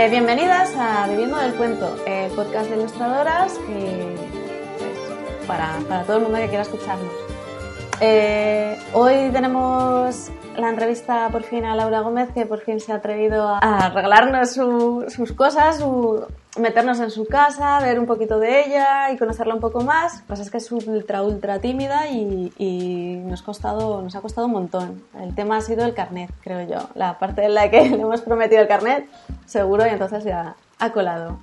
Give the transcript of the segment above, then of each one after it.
Eh, bienvenidas a Viviendo del Cuento, el podcast de ilustradoras y pues, para, para todo el mundo que quiera escucharnos. Eh, hoy tenemos la entrevista por fin a Laura Gómez, que por fin se ha atrevido a regalarnos su- sus cosas, su- meternos en su casa, ver un poquito de ella y conocerla un poco más. Pues es que es ultra, ultra tímida y, y nos, costado, nos ha costado un montón. El tema ha sido el carnet, creo yo. La parte en la que le hemos prometido el carnet, seguro, y entonces ya ha colado.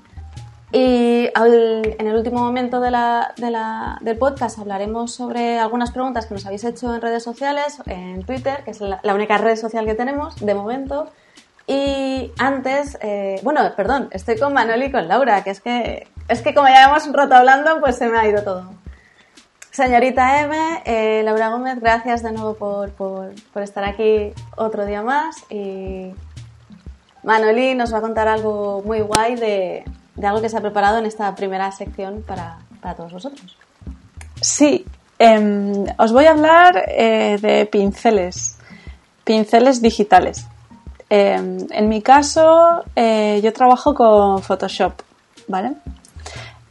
Y en el último momento del podcast hablaremos sobre algunas preguntas que nos habéis hecho en redes sociales, en Twitter, que es la, única red social que tenemos de momento. Y antes, eh, bueno, perdón, estoy con Manoli y con Laura, que es que, es que como ya hemos un rato hablando, pues se me ha ido todo. Señorita M, eh, Laura Gómez, gracias de nuevo por, por, por estar aquí otro día más. Y Manoli nos va a contar algo muy guay de, de algo que se ha preparado en esta primera sección para, para todos vosotros. Sí, em, os voy a hablar eh, de pinceles, pinceles digitales. Em, en mi caso, eh, yo trabajo con Photoshop, ¿vale?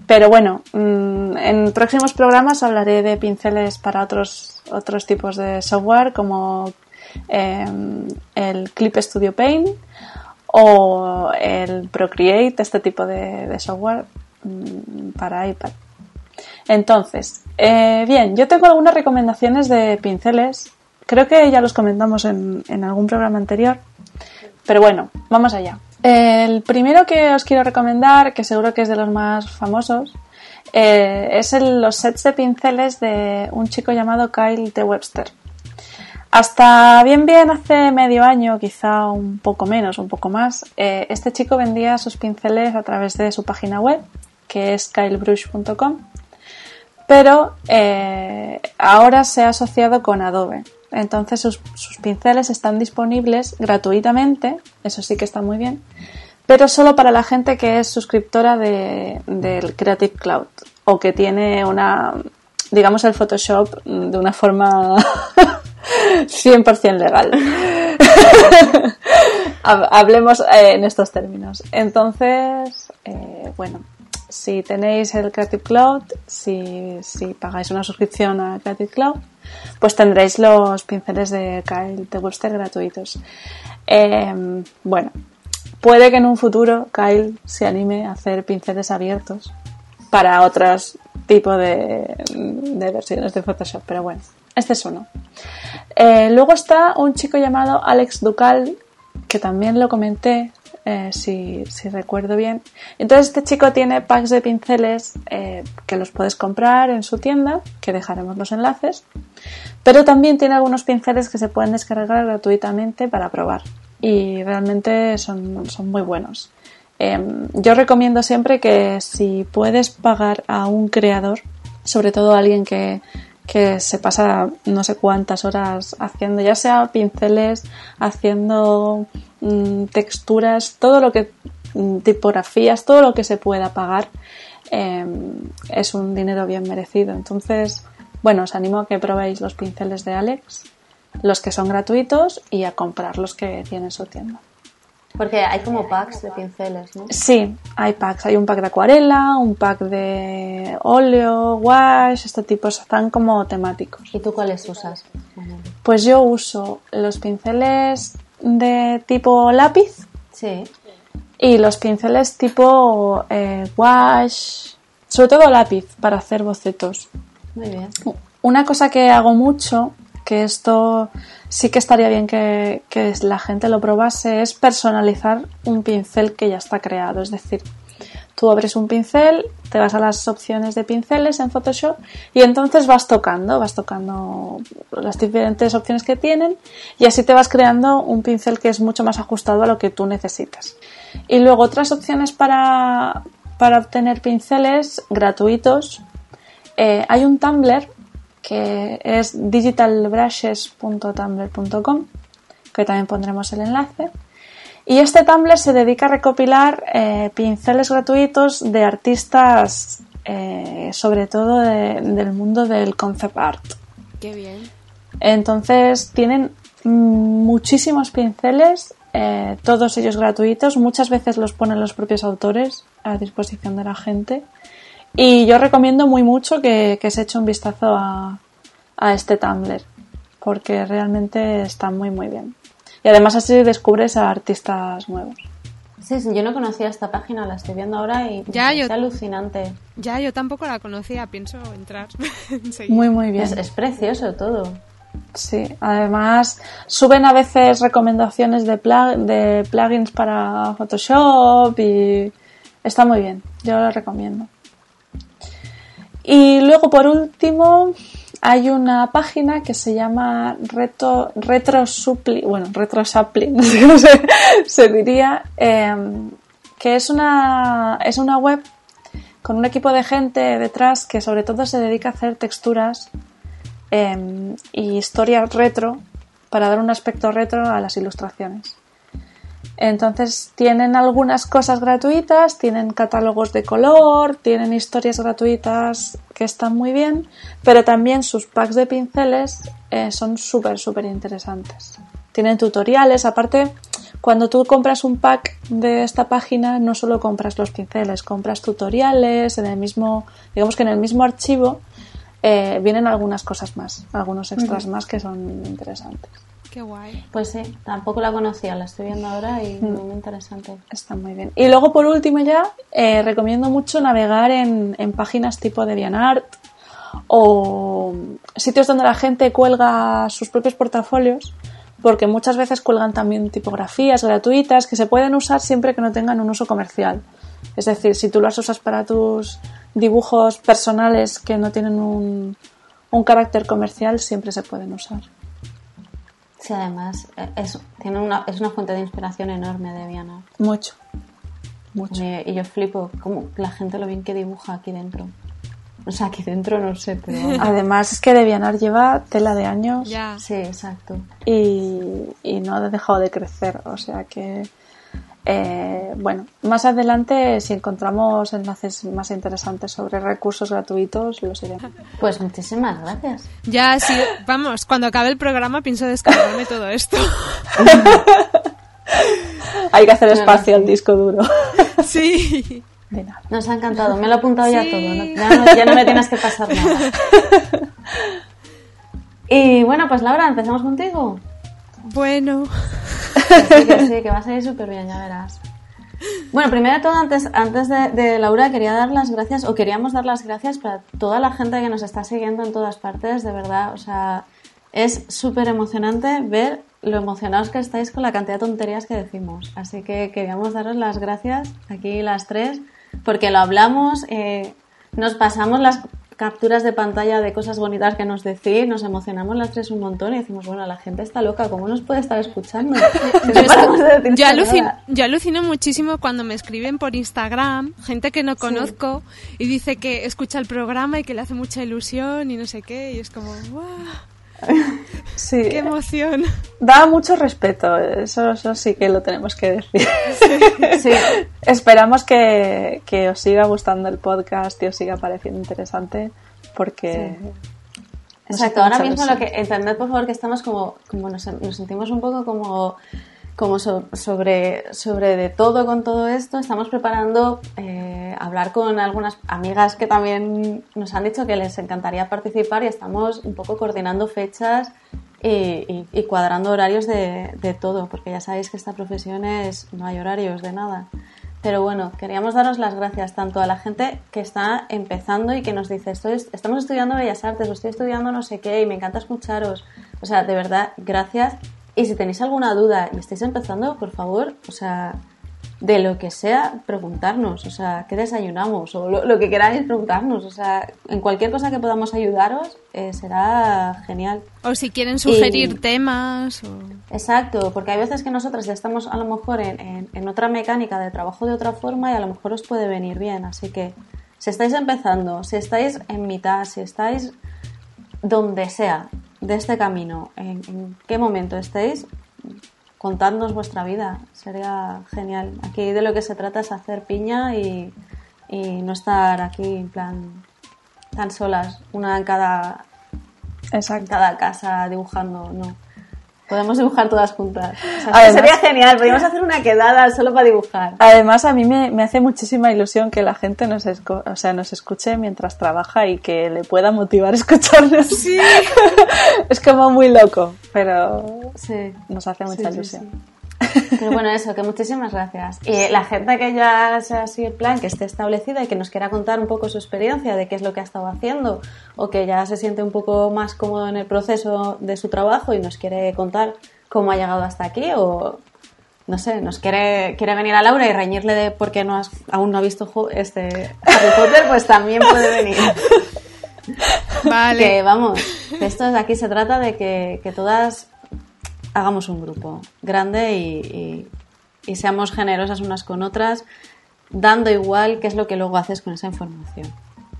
Pero bueno, mm, en próximos programas hablaré de pinceles para otros, otros tipos de software como em, el Clip Studio Paint o el Procreate, este tipo de, de software mm, para iPad. Entonces, eh, bien, yo tengo algunas recomendaciones de pinceles. Creo que ya los comentamos en, en algún programa anterior. Pero bueno, vamos allá. El primero que os quiero recomendar, que seguro que es de los más famosos, eh, es el- los sets de pinceles de un chico llamado Kyle T. Webster. Hasta bien bien hace medio año, quizá un poco menos, un poco más, eh, este chico vendía sus pinceles a través de su página web, que es kylebrush.com, pero eh, ahora se ha asociado con Adobe. Entonces sus, sus pinceles están disponibles gratuitamente, eso sí que está muy bien, pero solo para la gente que es suscriptora de- del Creative Cloud o que tiene una, digamos, el Photoshop de una forma 100% legal. Hab- Hablemos eh, en estos términos. Entonces, eh, bueno, si tenéis el Creative Cloud, si, si pagáis una suscripción a Creative Cloud, pues tendréis los pinceles de Kyle de Webster gratuitos. Eh, bueno, puede que en un futuro Kyle se anime a hacer pinceles abiertos para otros tipos de, de versiones de Photoshop, pero bueno, este es uno. Eh, luego está un chico llamado Alex Ducal, que también lo comenté, eh, si, si recuerdo bien. Entonces este chico tiene packs de pinceles eh, que los puedes comprar en su tienda, que dejaremos los enlaces, pero también tiene algunos pinceles que se pueden descargar gratuitamente para probar y realmente son, son muy buenos. Em, yo recomiendo siempre que si puedes pagar a un creador, sobre todo a alguien que, que se pasa no sé cuántas horas haciendo, ya sea pinceles, haciendo mm, texturas, todo lo que, mm, tipografías, todo lo que se pueda pagar, em, es un dinero bien merecido. Entonces, bueno, os animo a que probéis los pinceles de Alex, los que son gratuitos y a comprar los que tiene su tienda. Porque hay como packs de pinceles, ¿no? Sí, hay packs. Hay un pack de acuarela, un pack de óleo, wash, este tipo, están como temáticos. ¿Y tú cuáles usas? Pues yo uso los pinceles de tipo lápiz Sí. y los pinceles tipo eh, wash, sobre todo lápiz para hacer bocetos. Muy bien. Una cosa que hago mucho, que esto sí que estaría bien que, la gente lo probase, es personalizar un pincel que ya está creado. Es decir, tú abres un pincel, te vas a las opciones de pinceles en Photoshop y entonces vas tocando, vas tocando las diferentes opciones que tienen y así te vas creando un pincel que es mucho más ajustado a lo que tú necesitas. Y luego otras opciones para, para obtener pinceles gratuitos. Eh, hay un Tumblr que es digitalbrushes.tumblr.com, que también pondremos el enlace. Y este Tumblr se dedica a recopilar eh, pinceles gratuitos de artistas, eh, sobre todo de- del mundo del concept art. Qué bien. Entonces tienen muchísimos pinceles eh, todos ellos gratuitos. Muchas veces los ponen los propios autores a disposición de la gente. Y yo recomiendo muy mucho que, se eche un vistazo a, a este Tumblr, porque realmente está muy muy bien. Y además así descubres a artistas nuevos. Sí, sí, yo no conocía esta página, la estoy viendo ahora y ya, es alucinante. Ya, yo tampoco la conocía, pienso entrar. muy, muy bien. Es, precioso todo. Sí, además suben a veces recomendaciones de, de plugins para Photoshop y está muy bien, yo lo recomiendo. Y luego por último, hay una página que se llama Retro, Retro bueno, Retro no sé cómo se, diría, em, que es una, es una web con un equipo de gente detrás que sobre todo se dedica a hacer texturas eh, y historia retro para dar un aspecto retro a las ilustraciones. Entonces tienen algunas cosas gratuitas, tienen catálogos de color, tienen historias gratuitas que están muy bien, pero también sus packs de pinceles eh, son súper, súper interesantes. Tienen tutoriales, aparte, cuando tú compras un pack de esta página no solo compras los pinceles, compras tutoriales, en el mismo, digamos que en el mismo archivo eh, vienen algunas cosas más, algunos extras más que son interesantes. Qué guay. Pues sí, tampoco la conocía, la estoy viendo ahora y mm. muy interesante. Está muy bien. Y luego por último ya, eh, recomiendo mucho navegar en, páginas tipo DeviantArt o sitios donde la gente cuelga sus propios portafolios porque muchas veces cuelgan también tipografías gratuitas que se pueden usar siempre que no tengan un uso comercial. Es decir, si tú las usas para tus dibujos personales que no tienen un, un carácter comercial, siempre se pueden usar. Sí, además eh, es, tiene una, es una fuente de inspiración enorme de Viana. Mucho, mucho. Y, yo flipo como la gente lo bien que dibuja aquí dentro. O sea, aquí dentro no sé, pero... Además es que Devianar lleva tela de años. Ya. Sí, exacto. Y, y no ha dejado de crecer, o sea que eh, bueno, más adelante, si encontramos enlaces más interesantes sobre recursos gratuitos, los iremos. Pues muchísimas gracias. Ya, sí, vamos, cuando acabe el programa pienso descargarme todo esto. Hay que hacer espacio al disco duro. Sí. Nos ha encantado, me lo he apuntado ya todo, ya, no, me tienes que pasar nada. Y bueno, pues Laura, empezamos contigo. Bueno. Sí, que, va a salir súper bien, ya verás. Bueno, primero de todo, antes, antes de, Laura, quería dar las gracias, o queríamos dar las gracias para toda la gente que nos está siguiendo en todas partes, de verdad. O sea, es súper emocionante ver lo emocionados que estáis con la cantidad de tonterías que decimos. Así que queríamos daros las gracias, aquí las tres, porque lo hablamos, eh, nos pasamos las capturas de pantalla de cosas bonitas que nos decís, nos emocionamos las tres un montón y decimos, bueno, la gente está loca, ¿cómo nos puede estar escuchando? yo, alucino, muchísimo cuando me escriben por Instagram, gente que no conozco, y dice que escucha el programa y que le hace mucha ilusión y no sé qué, y es como, ¡guau! Sí. ¡Qué emoción! Da mucho respeto, eso, eso sí que lo tenemos que decir. Sí. Esperamos que, os siga gustando el podcast y os siga pareciendo interesante porque... Exacto, ahora mismo lo que entended por favor que estamos como, como nos, nos sentimos un poco como como sobre, sobre de todo con todo esto, estamos preparando eh, hablar con algunas amigas que también nos han dicho que les encantaría participar y estamos un poco coordinando fechas y, y, cuadrando horarios de, de, todo, porque ya sabéis que esta profesión es, no hay horarios de nada. Pero bueno, queríamos daros las gracias tanto a la gente que está empezando y que nos dice, estoy, estamos estudiando Bellas Artes o estoy estudiando no sé qué y me encanta escucharos. O sea, de verdad, gracias y si tenéis alguna duda y estáis empezando, por favor, o sea, de lo que sea, preguntarnos, o sea, ¿qué desayunamos? O lo, que queráis preguntarnos, o sea, en cualquier cosa que podamos ayudaros eh, será genial. O si quieren sugerir temas. Exacto, porque hay veces que nosotros ya estamos a lo mejor en, en otra mecánica de trabajo de otra forma y a lo mejor os puede venir bien, así que si estáis empezando, si estáis en mitad, si estáis donde sea, de este camino, en, qué momento estéis, contadnos vuestra vida, sería genial. Aquí de lo que se trata es hacer piña y, no estar aquí en plan tan solas, una en cada, en cada casa dibujando, no. Podemos dibujar todas juntas. sería genial, podríamos hacer una quedada solo para dibujar. Además, a mí me, hace muchísima ilusión que la gente nos, o sea, nos escuche mientras trabaja y que le pueda motivar escucharnos. Sí. es como muy loco, pero sí. nos hace mucha ilusión. Pero bueno, eso, que muchísimas gracias. Y la gente que ya sea así el plan, que esté establecida y que nos quiera contar un poco su experiencia de qué es lo que ha estado haciendo o que ya se siente un poco más cómodo en el proceso de su trabajo y nos quiere contar cómo ha llegado hasta aquí o no sé, nos quiere, quiere venir a Laura y reñirle de por qué no has, aún no ha visto este Harry Potter, pues también puede venir. Vale. Que vamos, esto es, aquí se trata de que, que todas hagamos un grupo grande y, seamos generosas unas con otras, dando igual qué es lo que luego haces con esa información.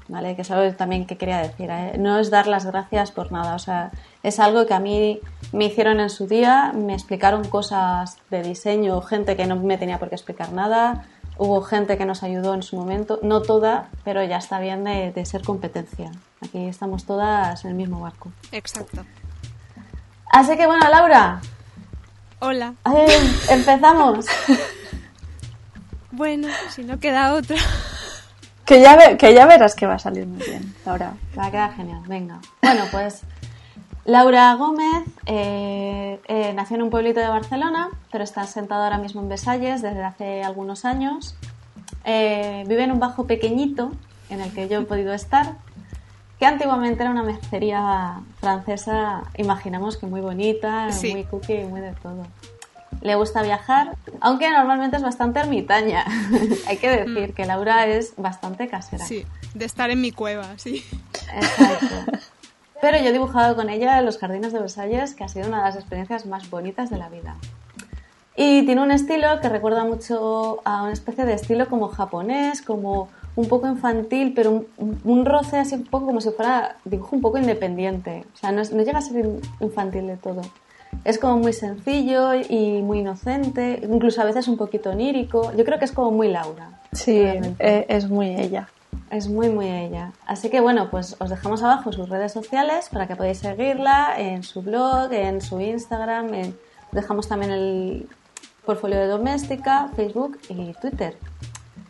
¿Vale? Que es algo también que quería decir. ¿eh? No es dar las gracias por nada. O sea, es algo que a mí me hicieron en su día, me explicaron cosas de diseño, gente que no me tenía por qué explicar nada. Hubo gente que nos ayudó en su momento, no toda, pero ya está bien de, de ser competencia. Aquí estamos todas en el mismo barco. Exacto. Así que bueno, Laura. Hola. empezamos. bueno, si no queda otra. Que ya, que ya verás que va a salir muy bien, Laura. Va a quedar genial, venga. Bueno, pues Laura Gómez eh, eh, nació en un pueblito de Barcelona, pero está sentada ahora mismo en Besalles desde hace algunos años. Eh, vive en un bajo pequeñito en el que yo he podido estar que antiguamente era una mercería francesa, imaginamos que muy bonita, muy cookie muy de todo. Le gusta viajar, aunque normalmente es bastante ermitaña. Hay que decir mm. que Laura es bastante casera. Sí, de estar en mi cueva, sí. Exacto. Pero yo he dibujado con ella en los jardines de Versalles, que ha sido una de las experiencias más bonitas de la vida. Y tiene un estilo que recuerda mucho a una especie de estilo como japonés, como un poco infantil, pero un, roce así un poco como si fuera dibujo un poco independiente. O sea, no, llega a ser infantil de todo. Es como muy sencillo y muy inocente, incluso a veces un poquito onírico. Yo creo que es como muy Laura. Sí, eh, es muy ella. Es muy, muy ella. Así que bueno, pues os dejamos abajo sus redes sociales para que podáis seguirla en su blog, en su Instagram. Dejamos también el portfolio de Doméstica, Facebook y Twitter.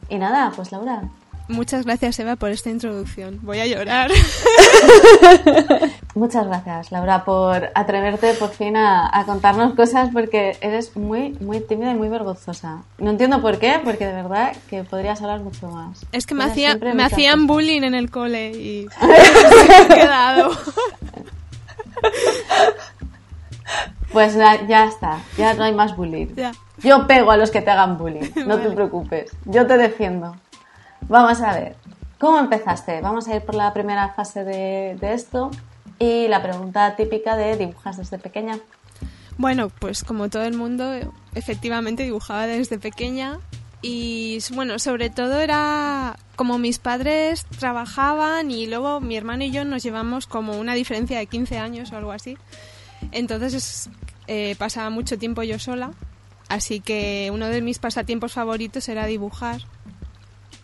Y nada, pues Laura, Muchas gracias, Eva, por esta introducción. Voy a llorar. Muchas gracias, Laura, por atreverte por fin a, contarnos cosas porque eres muy, muy tímida y muy vergonzosa. No entiendo por qué, porque de verdad que podrías hablar mucho más. Es que me, hacía, me hacían bullying en el cole y me he quedado. Pues ya, está, ya no hay más bullying. Yo pego a los que te hagan bullying, no te preocupes, yo te defiendo. Vamos a ver, ¿cómo empezaste? Vamos a ir por la primera fase de, esto y la pregunta típica de dibujas desde pequeña. Bueno, pues como todo el mundo, efectivamente dibujaba desde pequeña y bueno, sobre todo era como mis padres trabajaban y luego mi hermano y yo nos llevamos como una diferencia de 15 años o algo así. Entonces eh, pasaba mucho tiempo yo sola, así que uno de mis pasatiempos favoritos era dibujar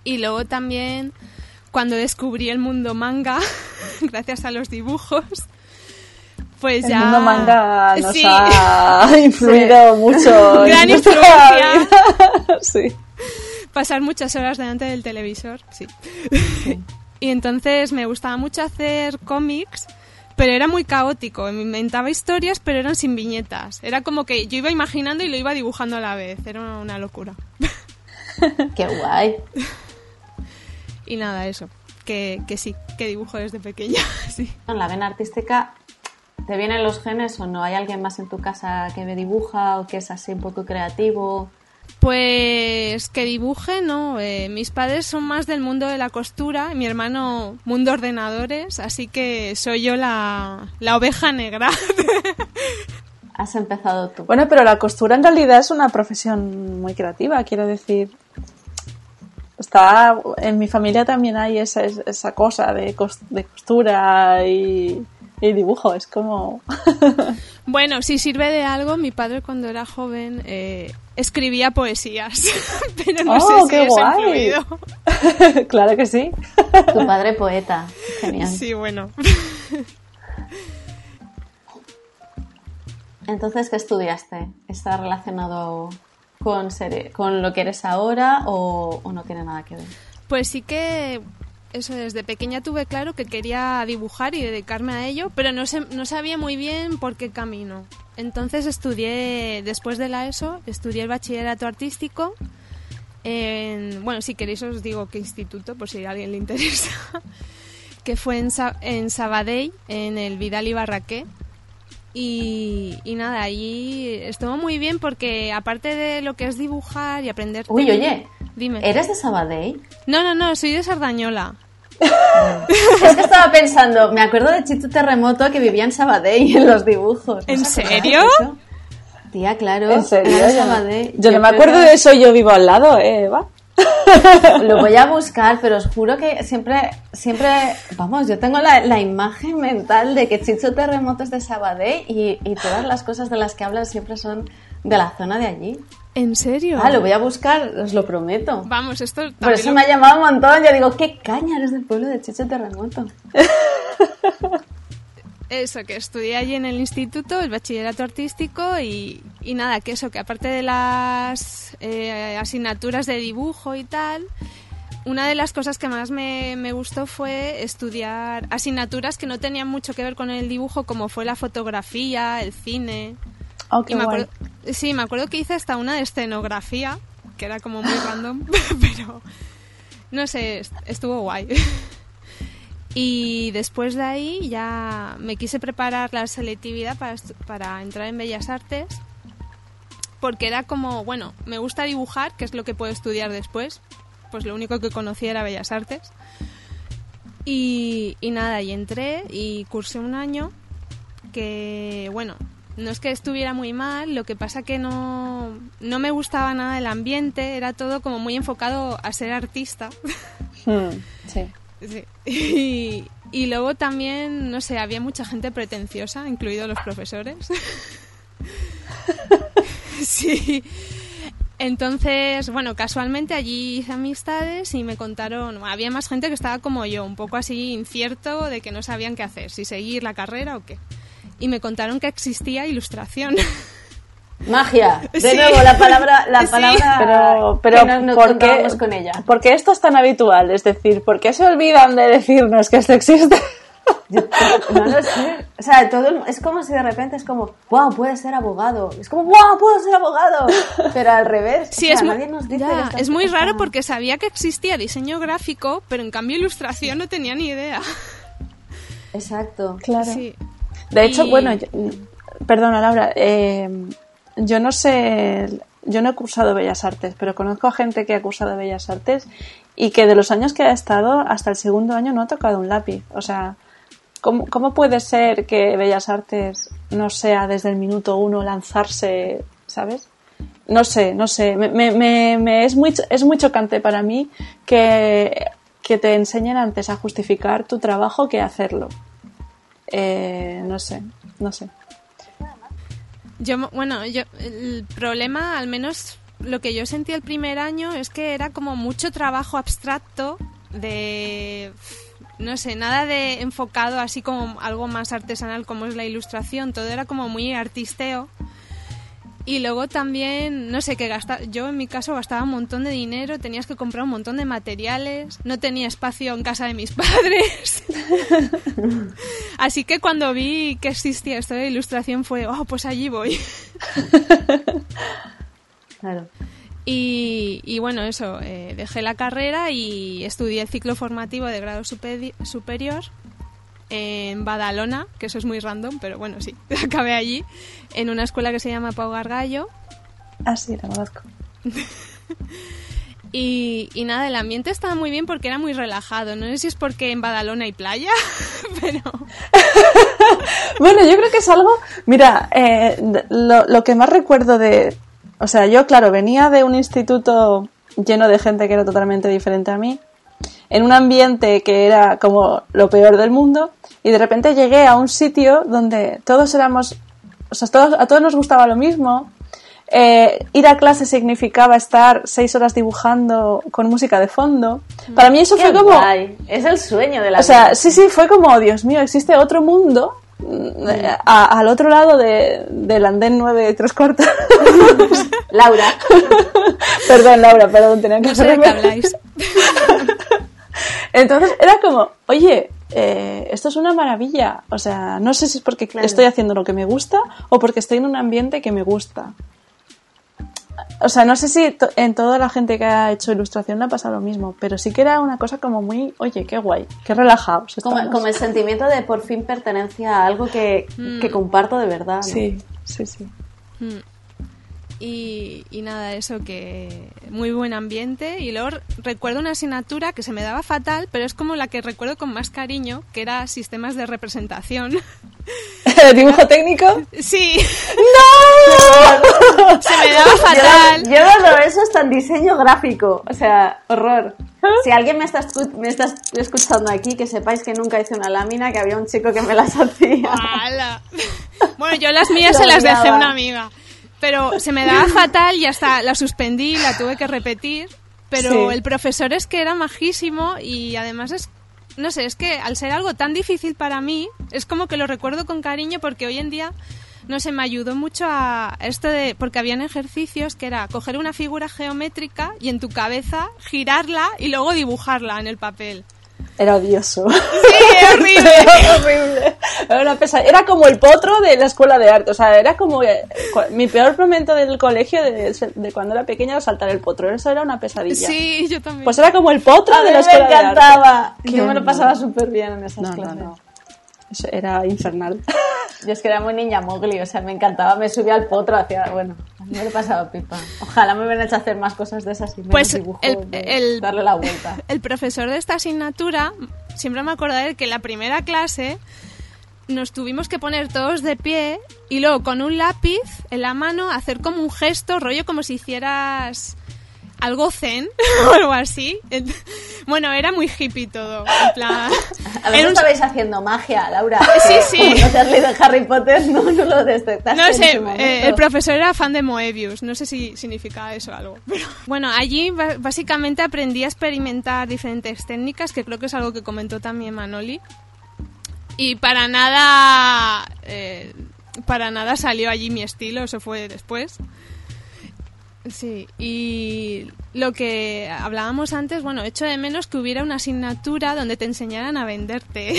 y luego también cuando descubrí el mundo manga, gracias a los dibujos, pues ya... El mundo manga nos ha influido mucho. Gran influencia. sí. Pasar muchas horas delante del televisor, sí. y entonces me gustaba mucho hacer cómics, pero era muy caótico. Me inventaba historias, pero eran sin viñetas. Era como que yo iba imaginando y lo iba dibujando a la vez. Era una locura. Qué guay. Y nada, eso, que, que sí, que dibujo desde pequeña, sí. En la vena artística, ¿te vienen los genes o no? ¿Hay alguien más en tu casa que me dibuja o que es así un poco creativo? Pues que dibuje, no. Eh, mis padres son más del mundo de la costura, y mi hermano mundo ordenadores, así que soy yo la, la oveja negra. Has empezado tú. Bueno, pero la costura en realidad es una profesión muy creativa, quiero decir está en mi familia también hay esa, esa cosa de, de costura y, dibujo, es como... bueno, si sirve de algo, mi padre cuando era joven eh, escribía poesías, pero no oh, sé qué si claro que sí. Tu padre poeta, genial. Sí, bueno. Entonces, ¿qué estudiaste? ¿Está relacionado con, con lo que eres ahora o, no tiene nada que ver? Pues sí que eso desde pequeña tuve claro que quería dibujar y dedicarme a ello, pero no, no sabía muy bien por qué camino. Entonces estudié, después de la ESO, estudié el bachillerato artístico. En, bueno, si queréis os digo qué instituto, por si a alguien le interesa. que fue en, en Sabadell, en el Vidal y Barraqué. Y, nada, allí estuvo muy bien porque aparte de lo que es dibujar y aprender... Uy, oye, dime. ¿Eres de Sabadell? No, no, no, soy de Sardañola. es que estaba pensando, me acuerdo de Chito Terremoto que vivía en Sabadell en los dibujos. ¿En serio? Tía, claro. ¿En serio? Yo, no me acuerdo de eso, yo vivo al lado, ¿eh, Eva? Lo voy a buscar, pero os juro que siempre, siempre, vamos, yo tengo la, imagen mental de que Chicho Terremoto es de Sabadell y, todas las cosas de las que hablan siempre son de la zona de allí. ¿En serio? Ah, lo voy a buscar, os lo prometo. Vamos, esto... Por eso me ha llamado un montón, yo digo, qué caña eres del pueblo de Chicho Terremoto. Eso, que estudié allí en el instituto, el bachillerato artístico y, nada, que eso, que aparte de las eh, asignaturas de dibujo y tal, una de las cosas que más me, gustó fue estudiar asignaturas que no tenían mucho que ver con el dibujo, como fue la fotografía, el cine. Oh, me acuerdo, sí, me acuerdo que hice hasta una de escenografía, que era como muy random, pero no sé, estuvo guay. Y después de ahí ya me quise preparar la selectividad para, para entrar en Bellas Artes, porque era como, bueno, me gusta dibujar, que es lo que puedo estudiar después, pues lo único que conocía era Bellas Artes. Y, y nada, y entré y cursé un año que, bueno, no es que estuviera muy mal, lo que pasa que no, no me gustaba nada el ambiente, era todo como muy enfocado a ser artista. Hmm, sí. Y, luego también, no sé, había mucha gente pretenciosa, incluidos los profesores. sí. Entonces, bueno, casualmente allí hice amistades y me contaron, había más gente que estaba como yo, un poco así incierto de que no sabían qué hacer, si seguir la carrera o qué. Y me contaron que existía ilustración. Magia. De nuevo, la palabra, la palabra pero, pero no, ¿por qué, con ella. ¿Por qué esto es tan habitual? Es decir, ¿por qué se olvidan de decirnos que esto existe? no lo sé. O sea, todo es como si de repente es como, wow, puede ser abogado. Es como, wow, puedo ser abogado. Pero al revés. Sí, es, nadie nos dice es muy raro porque sabía que existía diseño gráfico, pero en cambio ilustración no tenía ni idea. Exacto. Claro. De hecho, bueno, perdona Laura, eh, yo no sé, yo no he cursado Bellas Artes, pero conozco a gente que ha cursado Bellas Artes y que de los años que ha estado hasta el segundo año no ha tocado un lápiz. O sea, ¿cómo, cómo puede ser que Bellas Artes no sea desde el minuto uno lanzarse, ¿sabes? No sé, no sé. Me, me, me, es, muy, es muy chocante para mí que, que te enseñen antes a justificar tu trabajo que hacerlo. Eh, no sé, no sé. Yo, bueno, yo, el problema, al menos lo que yo sentí el primer año, es que era como mucho trabajo abstracto de, no sé, nada de enfocado así como algo más artesanal como es la ilustración, todo era como muy artisteo. Y luego también, no sé, que gasta, yo en mi caso gastaba un montón de dinero, tenías que comprar un montón de materiales, no tenía espacio en casa de mis padres. Así que cuando vi que existía esto de ilustración fue, oh, pues allí voy. claro. Y, bueno, eso, eh, dejé la carrera y estudié el ciclo formativo de grado superior en Badalona, que eso es muy random, pero bueno, sí, acabé allí, en una escuela que se llama Pau Gargallo. Ah, sí, la conozco. y, nada, el ambiente estaba muy bien porque era muy relajado. No sé si es porque en Badalona hay playa, pero... bueno, yo creo que es algo... Mira, eh, lo, lo que más recuerdo de... O sea, yo, claro, venía de un instituto lleno de gente que era totalmente diferente a mí en un ambiente que era como lo peor del mundo y de repente llegué a un sitio donde todos éramos, o sea, todos, a todos nos gustaba lo mismo. Eh, ir a clase significaba estar seis horas dibujando con música de fondo. Para mí eso fue como... Es el sueño de la O sea, sí, sí, fue como, Dios mío, existe otro mundo mm, a- al otro lado de- del andén 9 y tres cuartos. Laura. perdón, Laura, perdón, tenía que No sé qué habláis. Entonces era como, oye, eh, esto es una maravilla. O sea, no sé si es porque Claro. estoy haciendo lo que me gusta o porque estoy en un ambiente que me gusta. O sea, no sé si to- en toda la gente que ha hecho ilustración le ha pasado lo mismo, pero sí que era una cosa como muy, oye, qué guay, qué relajados. Como, el sentimiento de por fin pertenencia a algo que, que comparto de verdad. ¿no? Sí, sí, sí. Mm. Y, y nada, eso que muy buen ambiente. Y luego recuerdo una asignatura que se me daba fatal, pero es como la que recuerdo con más cariño, que era sistemas de representación. ¿Dibujo técnico? Sí, ¡No! se me daba fatal. Yo, yo no lo eso está en diseño gráfico. O sea, horror. Si alguien me está, me está escuchando aquí, que sepáis que nunca hice una lámina, que había un chico que me las hacía. ¡Hala! Bueno, yo las mías se las dejé a una amiga. Pero se me daba fatal y hasta la suspendí, la tuve que repetir. Pero Sí. el profesor es que era majísimo y además es. No sé, es que al ser algo tan difícil para mí, es como que lo recuerdo con cariño porque hoy en día, no sé, me ayudó mucho a esto de. Porque habían ejercicios que era coger una figura geométrica y en tu cabeza girarla y luego dibujarla en el papel. Era odioso. ¡Sí, horrible! Era horrible. Era, una pesa- era como el potro de la escuela de arte. O sea, era como eh, mi peor momento del colegio de, de cuando era pequeña era saltar el potro. Eso era una pesadilla. Sí, yo también. Pues era como el potro A de la me escuela de arte. encantaba. Yo me lo pasaba súper bien en esas No, no, clases. no. Eso era infernal. Yo es que era muy niña mogli, o sea, me encantaba, me subía al potro, hacía, bueno, a mí me lo pasaba pipa. Ojalá me hubieran hecho hacer más cosas de esas y Pues dibujo el- de el- darle la vuelta. el profesor de esta asignatura, siempre me acordaré que en la primera clase nos tuvimos que poner todos de pie y luego con un lápiz en la mano hacer como un gesto, rollo como si hicieras algo zen o algo así. Bueno, era muy hippie todo. En plan, A veces un- estabais haciendo magia, Laura. Sí, sí. No te has leído Harry Potter, no, no lo detectaste No sé, eh, el profesor era fan de Moebius, no sé si significa eso algo. Pero, bueno, allí básicamente aprendí a experimentar diferentes técnicas, que creo que es algo que comentó también Manoli. Y para nada, eh, para nada salió allí mi estilo, eso fue después. Sí, y lo que hablábamos antes, bueno, echo de menos que hubiera una asignatura donde te enseñaran a venderte.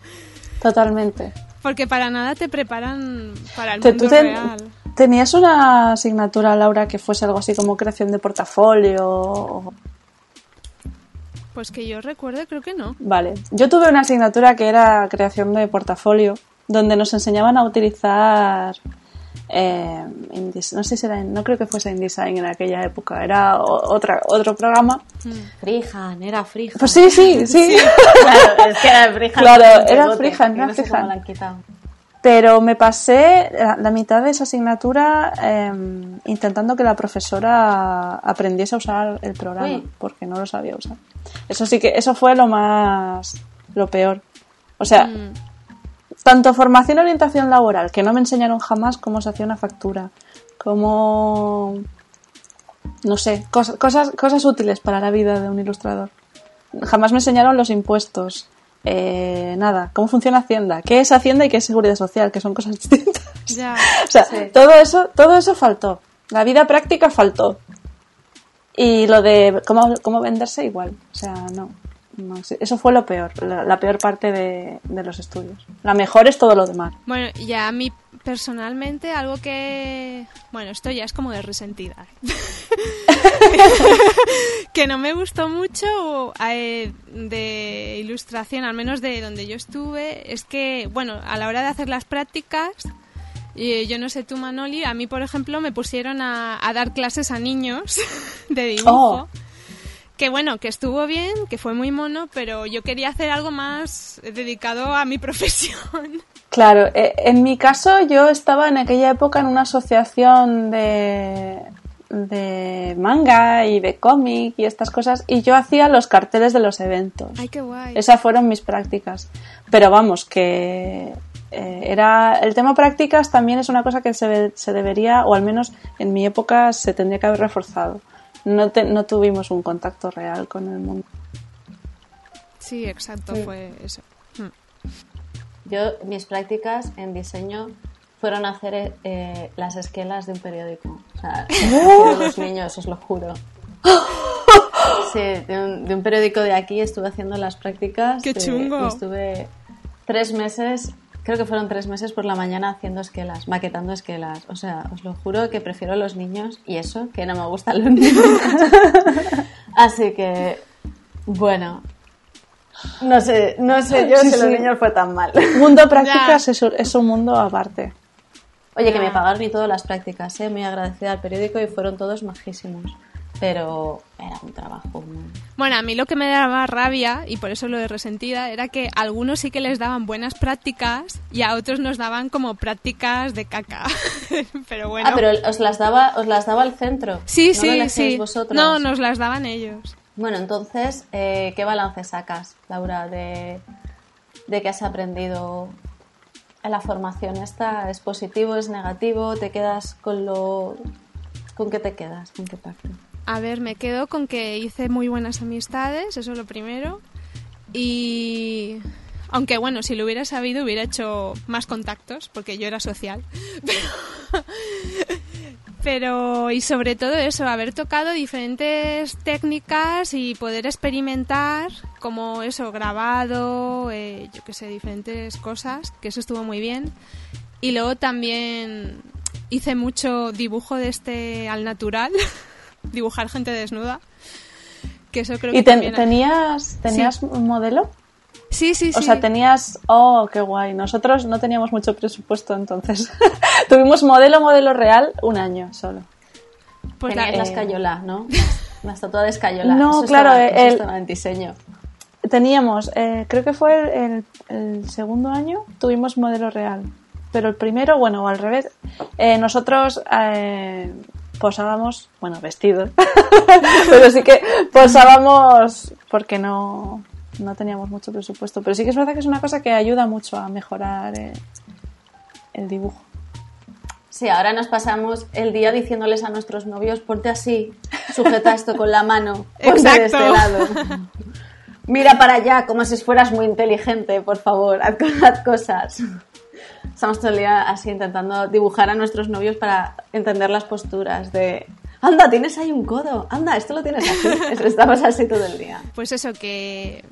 Totalmente. Porque para nada te preparan para el mundo ¿Tú ten- real. tenías una asignatura, Laura, que fuese algo así como creación de portafolio? o- Pues que yo recuerde, creo que no. Vale. Yo tuve una asignatura que era creación de portafolio, donde nos enseñaban a utilizar. Eh, no sé si era, no creo que fuese InDesign en aquella época, era otra, otro programa. Freehand, era Freehand. Pues sí, sí, sí. Claro, es que era Freehand. Claro, era era no sé han quitado. Pero me pasé la, la mitad de esa asignatura eh, intentando que la profesora aprendiese a usar el programa, Uy. porque no lo sabía usar. Eso sí que, eso fue lo más, lo peor. O sea, Mm. Tanto formación y orientación laboral, que no me enseñaron jamás cómo se hacía una factura, cómo, no sé, cosas, cosas, cosas útiles para la vida de un ilustrador. Jamás me enseñaron los impuestos. eh, nada, cómo funciona Hacienda, qué es Hacienda y qué es Seguridad Social, que son cosas distintas. Ya. O sea, Sí. todo eso, todo eso faltó. La vida práctica faltó. Y lo de cómo, cómo venderse igual. O sea, no. No, eso fue lo peor, la, la peor parte de, de los estudios. La mejor es todo lo demás. Bueno, y a mí personalmente algo que... Bueno, esto ya es como de resentida. ¿eh? que no me gustó mucho eh, de ilustración, al menos de donde yo estuve, es que, bueno, a la hora de hacer las prácticas, y yo no sé tú, Manoli, a mí, por ejemplo, me pusieron a, a dar clases a niños de dibujo. Oh. Que bueno, que estuvo bien, que fue muy mono, pero yo quería hacer algo más dedicado a mi profesión. Claro, eh, en mi caso yo estaba en aquella época en una asociación de, de manga y de cómic y estas cosas y yo hacía los carteles de los eventos. Ay, qué guay. Esas fueron mis prácticas. Pero vamos, que eh, era el tema prácticas también es una cosa que se, se debería, o al menos en mi época se tendría que haber reforzado. No, te- no tuvimos un contacto real con el mundo. Sí, exacto, Sí. fue eso. Mm. Yo, mis prácticas en diseño fueron hacer eh, las esquelas de un periódico. O sea, de los niños, os lo juro. Sí, de un, periódico de aquí estuve haciendo las prácticas. ¡Qué chungo! estuve tres meses, creo que fueron tres meses por la mañana haciendo esquelas, maquetando esquelas. O sea, os lo juro que prefiero los niños y eso, que no me gustan los niños. Así que, bueno, no sé, no sé yo si los niños fue tan mal. Mundo prácticas es, es, un mundo aparte. Oye, que me pagaron y todas las prácticas, ¿eh? muy agradecida al periódico y fueron todos majísimos pero era un trabajo Bueno, a mí lo que me daba rabia, y por eso lo de resentida, era que a algunos sí que les daban buenas prácticas y a otros nos daban como prácticas de caca. pero bueno. Ah, pero os las daba, os las daba el centro. Sí, sí, sí. Vosotros? No, nos las daban ellos. Bueno, entonces, eh, ¿qué balance sacas, Laura, de, de que has aprendido en la formación esta? ¿Es positivo, es negativo? ¿Te quedas con lo... ¿Con qué te quedas? ¿Con qué parte? A ver, me quedo con que hice muy buenas amistades, eso es lo primero. Y aunque bueno, si lo hubiera sabido hubiera hecho más contactos, porque yo era social. Pero, y sobre todo eso, haber tocado diferentes técnicas y poder experimentar como eso, grabado, eh, yo qué sé, diferentes cosas, que eso estuvo muy bien. Y luego también hice mucho dibujo de este al natural. dibujar gente desnuda. Que eso creo ¿Y tenías, tenías un modelo? Sí, sí, sí. O sea, tenías. Oh, qué guay. Nosotros no teníamos mucho presupuesto entonces. Tuvimos modelo, modelo real, un año solo. Pues la, la escayola, ¿no? La estatua de escayola. No, claro, el, en diseño. Teníamos, eh, creo que fue el, el, segundo año, tuvimos modelo real. Pero el primero, bueno, o al revés, eh, nosotros eh, posábamos, bueno, vestidos, pero sí que posábamos porque no, no teníamos mucho presupuesto. Pero sí que es verdad que es una cosa que ayuda mucho a mejorar eh, el dibujo. Sí, ahora nos pasamos el día diciéndoles a nuestros novios, ponte así, sujeta esto con la mano, ponte de este lado. Mira para allá, como si fueras muy inteligente, por favor, haz cosas. Estamos todo el día así intentando dibujar a nuestros novios para entender las posturas de anda, tienes ahí un codo, anda, esto lo tienes así. Estamos así todo el día. Pues eso, que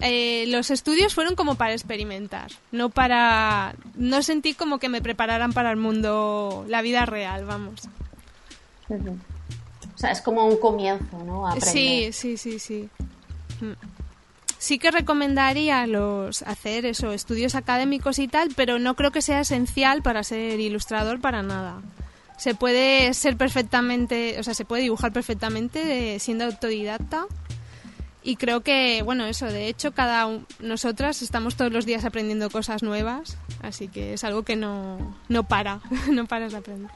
eh, los estudios fueron como para experimentar, no para... No sentí como que me prepararan para el mundo, la vida real, vamos. O sea, es como un comienzo, ¿no? Sí, sí, sí, sí. Mm sí que recomendaría los hacer eso, estudios académicos y tal, pero no creo que sea esencial para ser ilustrador para nada. Se puede ser perfectamente, o sea, se puede dibujar perfectamente siendo autodidacta. Y creo que, bueno, eso, de hecho, cada nosotras estamos todos los días aprendiendo cosas nuevas, así que es algo que no, no para, no paras de aprender.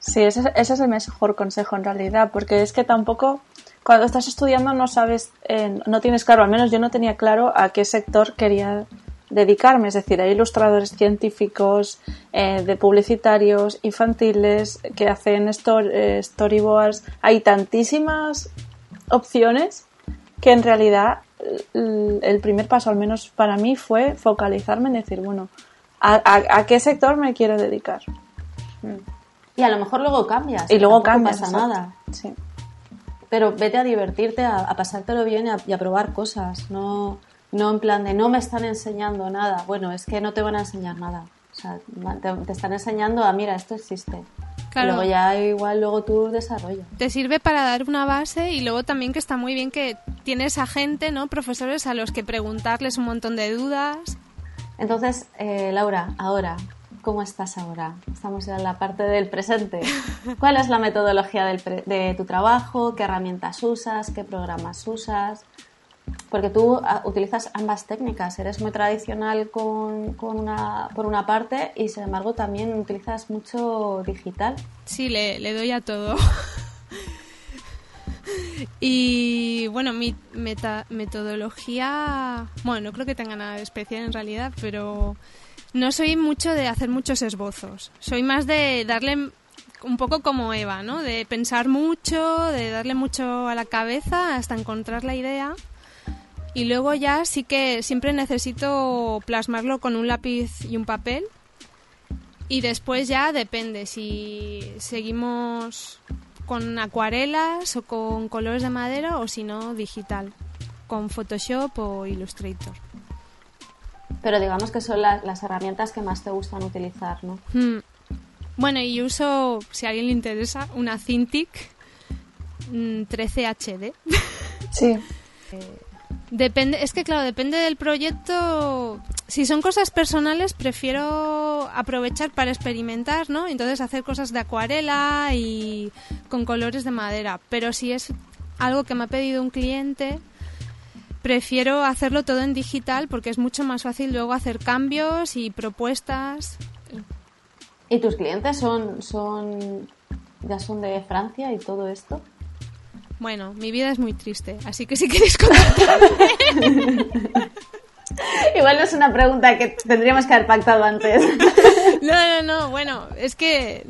Sí, ese, ese es el mejor consejo en realidad, porque es que tampoco cuando estás estudiando no sabes, eh, no tienes claro, al menos yo no tenía claro a qué sector quería dedicarme, es decir, hay ilustradores científicos, eh, de publicitarios, infantiles, que hacen eh, storyboards, hay tantísimas opciones que en realidad el primer paso, al menos para mí, fue focalizarme en decir, bueno, ¿a, qué sector me quiero dedicar? Y a lo mejor luego cambias. Y luego cambias. No pasa nada. Sí pero vete a divertirte, a, pasártelo bien y a, probar cosas, no, no en plan de no me están enseñando nada. Bueno, es que no te van a enseñar nada. O sea, te, están enseñando a, mira, esto existe. Claro. luego ya igual luego tu desarrollo. Te sirve para dar una base y luego también que está muy bien que tienes a gente, ¿no? Profesores a los que preguntarles un montón de dudas. Entonces, eh, Laura, ahora, ¿Cómo estás ahora? Estamos en la parte del presente. ¿Cuál es la metodología de tu trabajo? ¿Qué herramientas usas? ¿Qué programas usas? Porque tú ah, utilizas ambas técnicas. Eres muy tradicional con, una, por una parte y sin embargo también utilizas mucho digital. Sí, le, le doy a todo. y bueno, mi metodología, bueno, no creo que tenga nada de especial en realidad, pero no soy mucho de hacer muchos esbozos. Soy más de darle un poco como Eva, ¿no? De pensar mucho, de darle mucho a la cabeza hasta encontrar la idea. Y luego ya sí que siempre necesito plasmarlo con un lápiz y un papel. Y después ya depende si seguimos con acuarelas o con colores de madera o si no digital, con Photoshop o Illustrator. Pero digamos que son la- las herramientas que más te gustan utilizar, ¿no? Hmm. Bueno, y uso, si a alguien le interesa, una Cintiq mm, 13 HD. Sí. Depende, es que claro, depende del proyecto. Si son cosas personales, prefiero aprovechar para experimentar, ¿no? Entonces hacer cosas de acuarela y con colores de madera. Pero si es algo que me ha pedido un cliente, prefiero hacerlo todo en digital porque es mucho más fácil luego hacer cambios y propuestas. ¿Y tus clientes son, son ya son de Francia y todo esto? Bueno, mi vida es muy triste, así que si queréis contactarme. Igual no es una pregunta que tendríamos que haber pactado antes. No, no, no, bueno, es que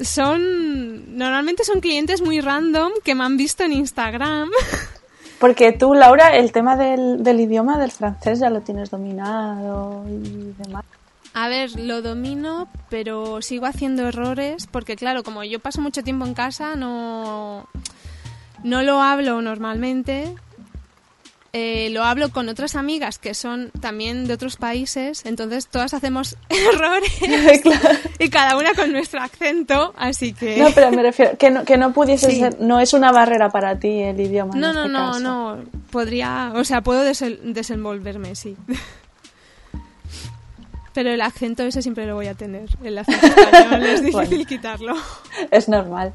son. Normalmente son clientes muy random que me han visto en Instagram. Porque tú, Laura, el tema del, del idioma del francés ya lo tienes dominado y demás. A ver, lo domino, pero sigo haciendo errores porque, claro, como yo paso mucho tiempo en casa, no, no lo hablo normalmente. Eh, lo hablo con otras amigas que son también de otros países, entonces todas hacemos errores y cada una con nuestro acento, así que... No, pero me refiero que no, que no pudiese Sí. ser, no es una barrera para ti el idioma. en No, no, este no, caso. no. Podría, o sea, puedo desenvolverme, sí. Pero el acento ese siempre lo voy a tener. El acento español es difícil Bueno. quitarlo. Es normal.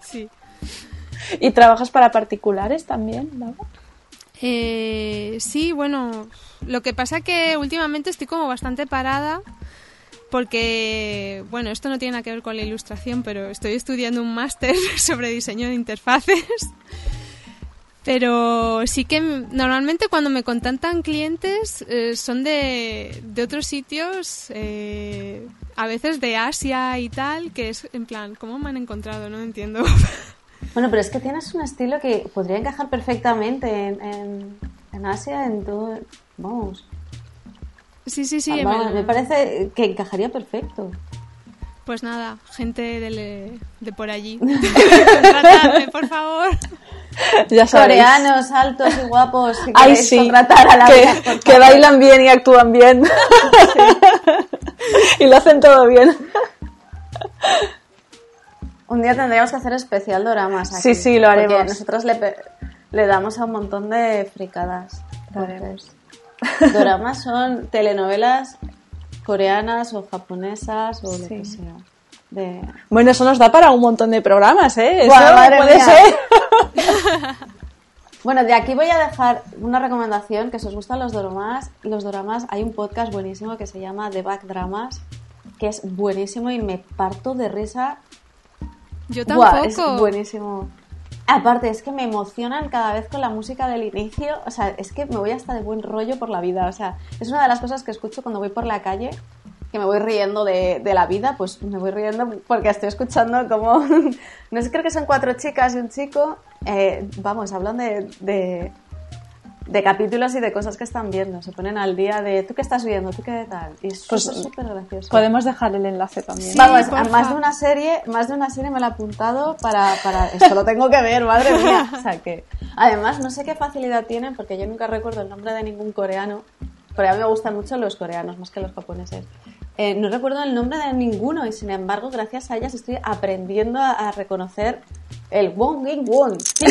Sí. ¿Y trabajas para particulares también, Laura? Eh, sí, bueno, lo que pasa que últimamente estoy como bastante parada porque, bueno, esto no tiene nada que ver con la ilustración, pero estoy estudiando un máster sobre diseño de interfaces. Pero sí que normalmente cuando me contactan clientes eh, son de, de otros sitios, eh, a veces de Asia y tal, que es en plan, ¿cómo me han encontrado? No entiendo. Bueno, pero es que tienes un estilo que podría encajar perfectamente en, en, en Asia, en todo. Vamos. Sí, sí, sí. Vamos, me- me parece que encajaría perfecto. Pues nada, gente de, de por allí. Contratadme, por favor. Ya sabéis. Coreanos altos y guapos que Ay, sí. contratar a la que, vida, que bailan bien y actúan bien. y lo hacen todo bien. Un día tendríamos que hacer especial doramas aquí. Sí, sí, lo Porque haremos. nosotros le, damos a un montón de fricadas. Lo haremos. Entonces, Doramas son telenovelas coreanas o japonesas o lo Sí. que sea. De... Bueno, eso nos da para un montón de programas, ¿eh? Eso puede mía. ser. Bueno, de aquí voy a dejar una recomendación, que si os gustan los doramas, los doramas, hay un podcast buenísimo que se llama The Back Dramas, que es buenísimo y me parto de risa Yo tampoco. es buenísimo. Aparte, es que me emocionan cada vez con la música del inicio. O sea, es que me voy hasta de buen rollo por la vida. O sea, es una de las cosas que escucho cuando voy por la calle, que me voy riendo de, de la vida. Pues me voy riendo porque estoy escuchando como. No sé, creo que son cuatro chicas y un chico. eh, vamos, hablan de, de, de capítulos y de cosas que están viendo. Se ponen al día de tú qué estás viendo, tú qué tal. Y es Pues, súper, gracioso. Podemos dejar el enlace también. Sí. Vamos, porfa. más de una serie, más de una serie me la he apuntado para, para esto lo tengo que ver, madre mía. O sea que, además, no sé qué facilidad tienen, porque yo nunca recuerdo el nombre de ningún coreano, pero a mí me gustan mucho los coreanos, más que los japoneses. Eh, no recuerdo el nombre de ninguno y sin embargo, gracias a ellas estoy aprendiendo a, a reconocer el won, ging, won. Sí.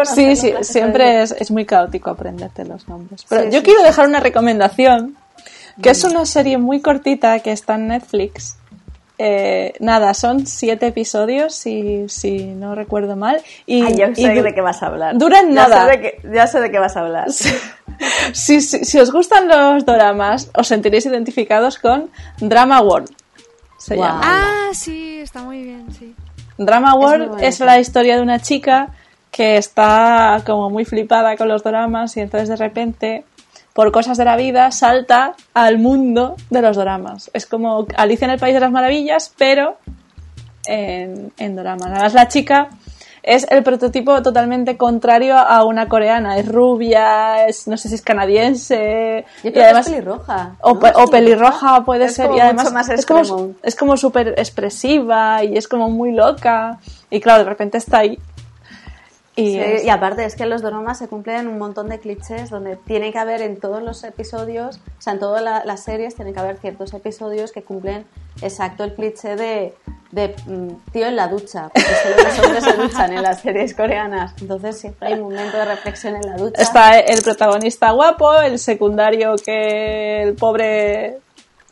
O sea, Sí, siempre es, es muy caótico aprenderte los nombres. Pero Sí, yo sí, quiero sí. dejar una recomendación, que es una serie muy cortita que está en Netflix. Eh, nada, son siete episodios, si, si no recuerdo mal. Y, Ay, yo y sé du- de qué vas a hablar. Duran Ya sé nada. de qué- ya sé de qué vas a hablar. Si, si- si os gustan los doramas, os sentiréis identificados con Drama World. Se llama. Ah, sí, está muy bien, sí. Drama World es, la historia de una chica que está como muy flipada con los dramas y entonces de repente, por cosas de la vida, salta al mundo de los dramas. Es como Alicia en el País de las Maravillas, pero en, en dramas. Además, la chica es el prototipo totalmente contrario a una coreana. Es rubia, es, no sé si es canadiense. Yo y creo además, que es pelirroja. o, ¿no? pe- o pelirroja puede Es ser. como Y además mucho más es como, es como súper expresiva y es como muy loca. Y claro, de repente está ahí. Y Sí, es- y aparte es que los dramas se cumplen un montón de clichés donde tiene que haber en todos los episodios, o sea, en todas la- las series tiene que haber ciertos episodios que cumplen exacto el cliché de, de mm, tío en la ducha, porque solo los hombres se duchan en las series coreanas. Entonces siempre hay un momento de reflexión en la ducha. Está el protagonista guapo, el secundario que el pobre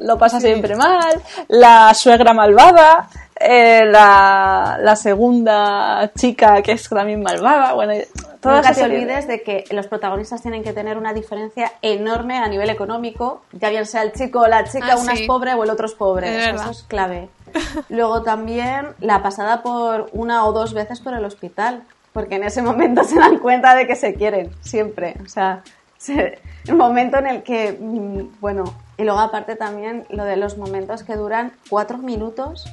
lo pasa siempre mal, la suegra malvada, eh, la, la segunda chica que es también malvada, bueno, todas Nunca te olvides de que los protagonistas tienen que tener una diferencia enorme a nivel económico, ya bien sea el chico o la chica, Ah, una sí. es pobre o el otro es pobre. Es eso es clave. Luego también la pasada por una o dos veces por el hospital, porque en ese momento se dan cuenta de que se quieren, siempre. O sea, se- el momento en el que, mm, bueno, y luego aparte también lo de los momentos que duran cuatro minutos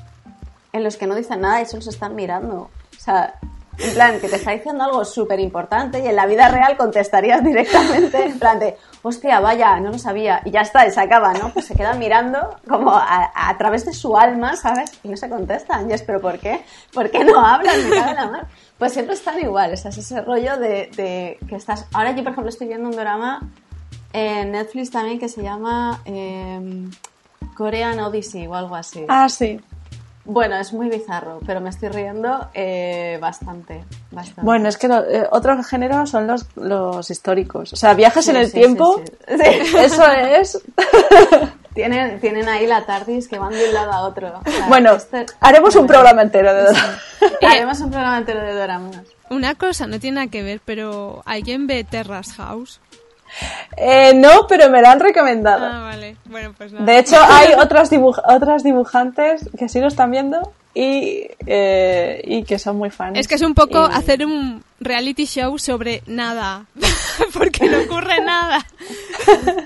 en los que no dicen nada y solo se están mirando. O sea, en plan, que te está diciendo algo súper importante y en la vida real contestarías directamente en plan de, hostia, vaya, no lo sabía. Y ya está, y se acaba, ¿no? Pues se quedan mirando como a, a través de su alma, ¿sabes? Y no se contestan. Y es, ¿pero por qué? ¿Por qué no hablan? Me la mar. Pues siempre están igual. O sea, es ese rollo de, de que estás... Ahora yo, por ejemplo, estoy viendo un drama en Netflix también que se llama eh, Korean Odyssey o algo así. Ah, sí. Bueno, es muy bizarro, pero me estoy riendo eh, bastante, bastante. Bueno, es que lo- eh, otro género son los, los históricos. O sea, viajes Sí, en el sí, tiempo, sí, sí. Sí. eso es... Tienen, tienen ahí la TARDIS que van de un lado a otro. O sea, bueno, este- haremos un programa entero de drama. Haremos un programa entero de doramas. Una cosa, no tiene nada que ver, pero ¿alguien ve Terrace House? Eh, no, pero me la han recomendado. Ah, vale. Bueno, pues nada. De hecho, hay otras, dibuj- otras dibujantes que sí lo están viendo y, eh, y que son muy fans. Es que es un poco Y- hacer un reality show sobre nada, porque no ocurre nada.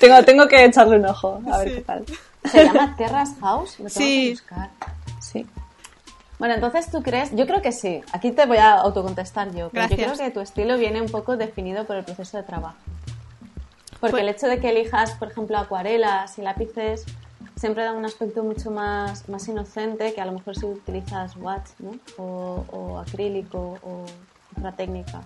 Tengo, tengo que echarle un ojo, a ver qué tal. ¿Se llama Terrace House? Lo tengo Sí. que buscar. Bueno, entonces tú crees, yo creo que sí. Aquí te voy a autocontestar yo. pero Yo creo que tu estilo viene un poco definido por el proceso de trabajo. Porque Pues- el hecho de que elijas, por ejemplo, acuarelas y lápices siempre da un aspecto mucho más, más inocente que a lo mejor si utilizas watch, ¿no? O, o acrílico o otra técnica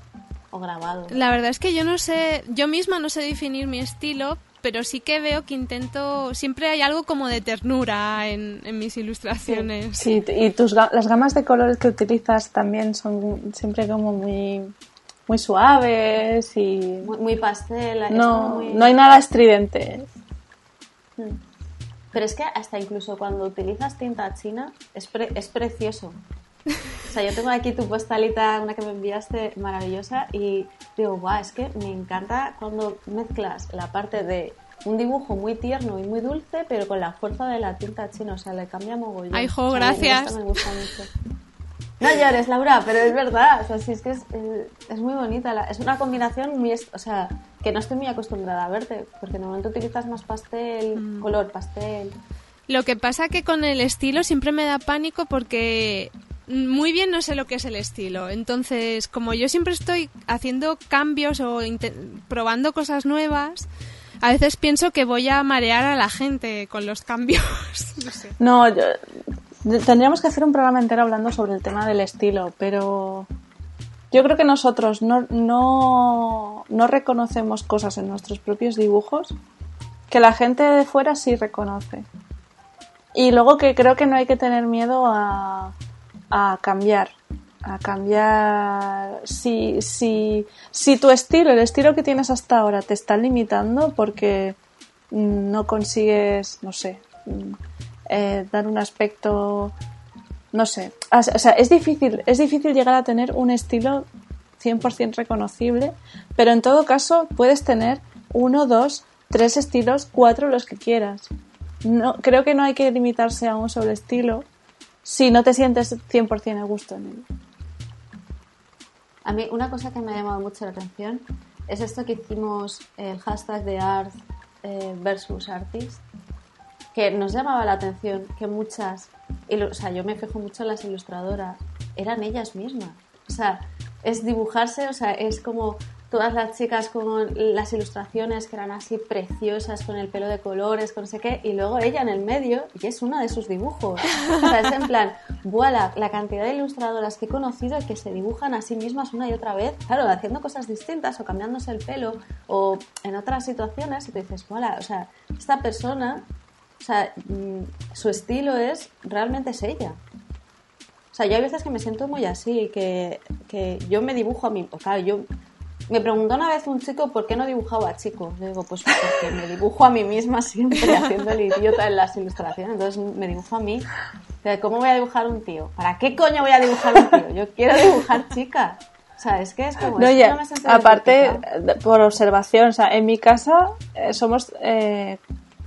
o grabado. La verdad es que yo no sé, yo misma no sé definir mi estilo, pero sí que veo que intento, siempre hay algo como de ternura en, en mis ilustraciones. Sí, y tus, las gamas de colores que utilizas también son siempre como muy, muy suaves y Muy, muy pastel. no, muy- no hay nada estridente. Mm. Pero es que hasta incluso cuando utilizas tinta china es, pre- es precioso. O sea, yo tengo aquí tu postalita, una que me enviaste maravillosa, y digo, guau, es que me encanta cuando mezclas la parte de un dibujo muy tierno y muy dulce, pero con la fuerza de la tinta china, o sea, le cambia mogollón. Ay, jo, O sea, me- me gracias. gusta- Me gusta, mucho. No llores, Laura, pero es verdad, o sea, sí, es que es, eh, es muy bonita, la- es una combinación muy, o sea, que no estoy muy acostumbrada a verte, porque normalmente utilizas más pastel, Mm. color pastel. Lo que pasa que con el estilo siempre me da pánico porque muy bien no sé lo que es el estilo. Entonces, como yo siempre estoy haciendo cambios o probando cosas nuevas, a veces pienso que voy a marear a la gente con los cambios. no sé. No, yo- tendríamos que hacer un programa entero hablando sobre el tema del estilo, pero yo creo que nosotros no, no, no reconocemos cosas en nuestros propios dibujos que la gente de fuera sí reconoce. Y luego que creo que no hay que tener miedo a, a cambiar. A cambiar. Si, si, si tu estilo, el estilo que tienes hasta ahora, te está limitando porque no consigues, no sé, mm, eh, dar un aspecto. No sé. O sea, es difícil, es difícil llegar a tener un estilo 100% reconocible, pero en todo caso puedes tener uno, dos, tres estilos, cuatro, los que quieras. No, creo que no hay que limitarse a un solo estilo si no te sientes 100% a gusto en él. A mí una cosa que me ha llamado mucho la atención es esto que hicimos, el hashtag de art eh, versus artist, que nos llamaba la atención que muchas, o sea, yo me fijo mucho en las ilustradoras eran ellas mismas. O sea, es dibujarse, o sea, es como todas las chicas con las ilustraciones que eran así preciosas, con el pelo de colores, con no sé qué, y luego ella en el medio, y es uno de sus dibujos. O sea, es en plan, voilà, la cantidad de ilustradoras que he conocido que se dibujan a sí mismas una y otra vez, claro, haciendo cosas distintas o cambiándose el pelo o en otras situaciones, y tú dices, voilà, o sea, esta persona, o sea, mm, su estilo es, realmente es ella. O sea, yo hay veces que me siento muy así, que, que yo me dibujo a mí, claro, yo me preguntó una vez un chico por qué no dibujaba a chicos. Yo digo, pues porque me dibujo a mí misma siempre haciendo el idiota en las ilustraciones. Entonces me dibujo a mí. ¿Cómo voy a dibujar un tío? ¿Para qué coño voy a dibujar un tío? Yo quiero dibujar chicas. O sea, es que es como... No, ya, aparte, por observación, o sea, en mi casa eh, somos... Eh,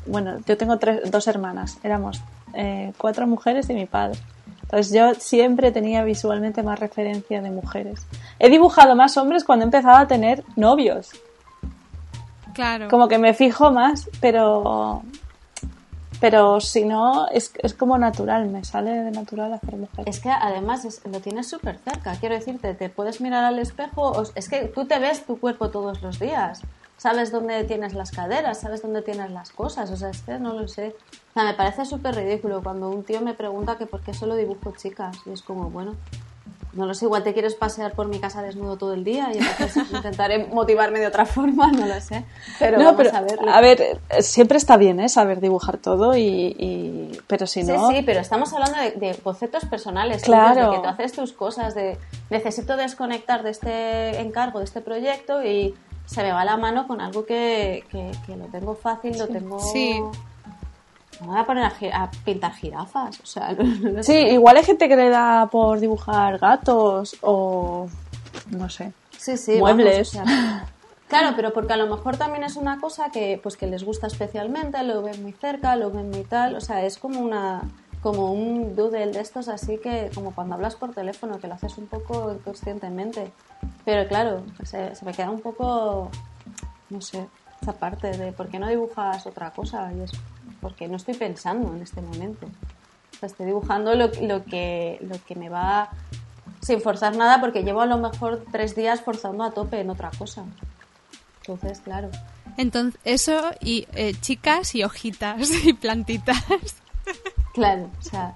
bueno, yo tengo tres, dos hermanas. Éramos eh, cuatro mujeres y mi padre. Entonces yo siempre tenía visualmente más referencia de mujeres. He dibujado más hombres cuando he empezado a tener novios. Claro. Como que me fijo más, pero pero si no, es, es como natural, me sale de natural hacer mujer. Es que además lo tienes súper cerca, quiero decirte, te puedes mirar al espejo, es que tú te ves tu cuerpo todos los días, sabes dónde tienes las caderas, sabes dónde tienes las cosas, o sea, es que no lo sé. O sea, me parece súper ridículo cuando un tío me pregunta que por qué solo dibujo chicas, y es como, bueno, no lo sé, igual te quieres pasear por mi casa desnudo todo el día y entonces intentaré motivarme de otra forma, no lo sé. Pero, vamos a, ver, a ver, siempre está bien ¿eh? saber dibujar todo, y, pero si no... Sí, sí, pero estamos hablando de, bocetos personales, claro. de que tú haces tus cosas, de necesito desconectar de este encargo, de este proyecto y se me va la mano con algo que, que, lo tengo fácil, lo tengo... Sí. No voy a poner a, pintar jirafas. O sea, sí, igual hay gente que le da por dibujar gatos o. No sé. Sí, sí, muebles. claro, pero porque a lo mejor también es una cosa que, pues, que les gusta especialmente, lo ven muy cerca, lo ven muy tal. O sea, es como una como un doodle de estos así que como cuando hablas por teléfono que lo haces un poco inconscientemente pero claro se, se me queda un poco no sé esa parte de por qué no dibujas otra cosa y es porque no estoy pensando en este momento. estoy dibujando lo, lo, que, lo que me va sin forzar nada porque llevo a lo mejor tres días forzando a tope en otra cosa. Entonces, claro. Entonces, eso y eh, chicas y hojitas y plantitas. Claro, o sea,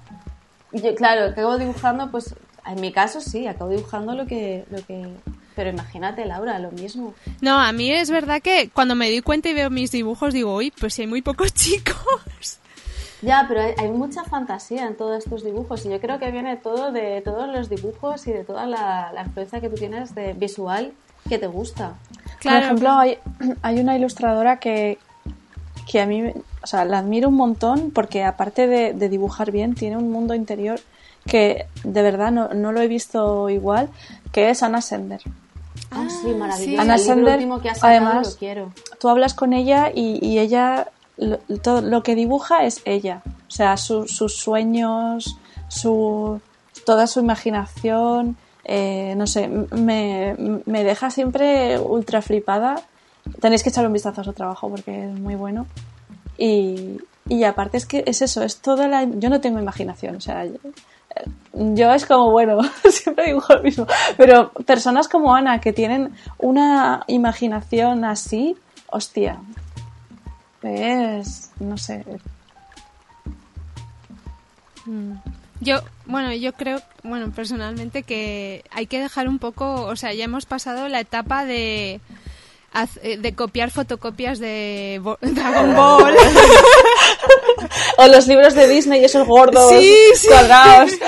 yo, claro, acabo dibujando, pues en mi caso sí, acabo dibujando lo que, lo que pero imagínate, Laura, lo mismo. No, a mí es verdad que cuando me doy cuenta y veo mis dibujos digo, uy, pues si hay muy pocos chicos. Ya, pero hay, mucha fantasía en todos estos dibujos y yo creo que viene todo de todos los dibujos y de toda la, influencia que tú tienes de visual que te gusta. Por ejemplo, hay, hay una ilustradora que, que a mí, o sea, la admiro un montón porque aparte de, de dibujar bien, tiene un mundo interior que de verdad no, no, lo he visto igual, que es Anna Sender. Ah, sí, maravilloso. Anna Sender, además, lo quiero. tú hablas con ella y, y ella, lo, todo lo que dibuja es ella. O sea, sus sueños, su, toda su imaginación, eh, no sé, me, me deja siempre ultra flipada. Tenéis que echarle un vistazo a su trabajo porque es muy bueno. Y, y aparte es que es eso, es toda la... Yo no tengo imaginación, o sea, yo es como, bueno, siempre dibujo lo mismo, pero personas como Ana que tienen una imaginación así, hostia, es, no sé. Mm. Yo, bueno, yo creo, bueno, personalmente que hay que dejar un poco, o sea, ya hemos pasado la etapa de de copiar fotocopias de Dragon Ball. o los libros de Disney, esos gordos, cuadrados.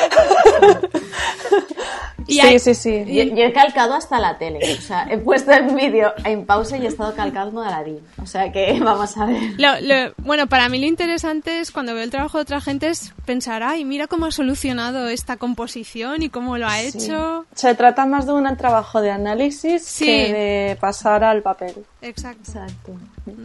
sí, sí, sí. Yo, he calcado hasta la tele. O sea, he puesto el vídeo en pausa y he estado calcando a Aladdin. O sea que vamos a ver. bueno, para mí lo interesante es cuando veo el trabajo de otra gente es pensar, ay, mira cómo ha solucionado esta composición y cómo lo ha hecho. Se trata más de un trabajo de análisis que de pasar al papel. Exacto. Exacto.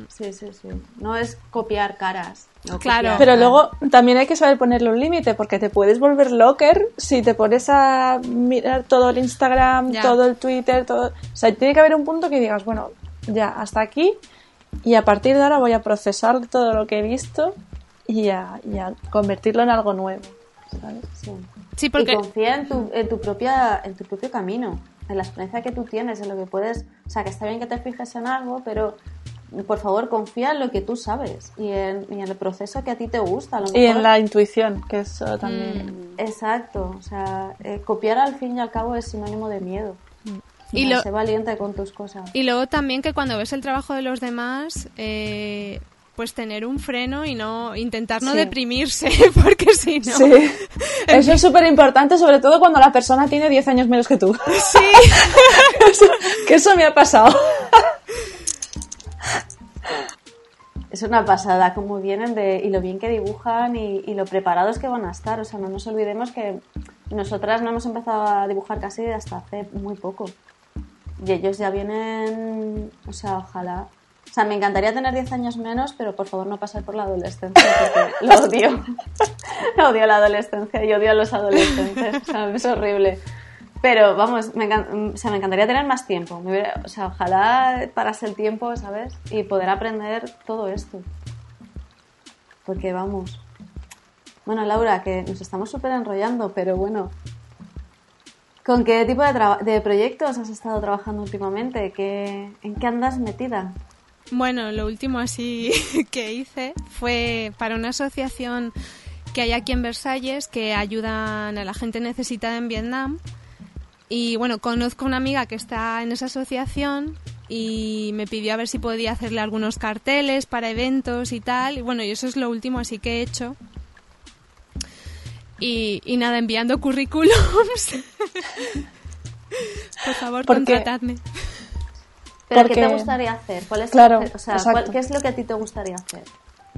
Sí, sí, sí. No es copiar caras. claro. Pero luego también hay que saber ponerle un límite porque te puedes volver locker si te pones a mirar todo el Instagram, todo el Twitter, todo. O sea, tiene que haber un punto que digas, bueno, ya, hasta aquí y a partir de ahora voy a procesar todo lo que he visto y a, convertirlo en algo nuevo. Sí, porque... Y confía en tu, en tu, propia, en tu propio camino, en la experiencia que tú tienes, en lo que puedes... O sea, que está bien que te fijes en algo, pero por favor, confía en lo que tú sabes y en, y en el proceso que a ti te gusta. Y en la intuición, que eso también... Mm, exacto, o sea, eh, copiar al fin y al cabo es sinónimo de miedo. Mm. Y lo, sé valiente con tus cosas. Y luego también que cuando ves el trabajo de los demás, eh, pues tener un freno y no intentar no deprimirse, porque si no... Sí. Eso es súper importante, sobre todo cuando la persona tiene 10 años menos que tú. Sí. que eso me ha pasado. Es una pasada como vienen de, y lo bien que dibujan y, y, lo preparados que van a estar. O sea, no nos olvidemos que nosotras no hemos empezado a dibujar casi hasta hace muy poco. Y ellos ya vienen, o sea, ojalá. O sea, me encantaría tener 10 años menos, pero por favor no pasar por la adolescencia porque lo odio. odio la adolescencia y odio a los adolescentes. O sea, es horrible. Pero vamos, me, o sea, me encantaría tener más tiempo. o sea, ojalá parase el tiempo, ¿sabes? Y poder aprender todo esto. Porque vamos. Bueno, Laura, que nos estamos súper enrollando, pero bueno. ¿Con qué tipo de, de, proyectos has estado trabajando últimamente? ¿Qué, ¿En qué andas metida? Bueno, lo último así que hice fue para una asociación que hay aquí en Versalles que ayudan a la gente necesitada en Vietnam y bueno, conozco una amiga que está en esa asociación y me pidió a ver si podía hacerle algunos carteles para eventos y tal. Y bueno, y eso es lo último así que he hecho. Y, y nada, enviando currículums. Por favor, contratadme. ¿Pero qué te gustaría hacer? ¿Cuál es claro, o sea, ¿Qué es lo que a ti te gustaría hacer?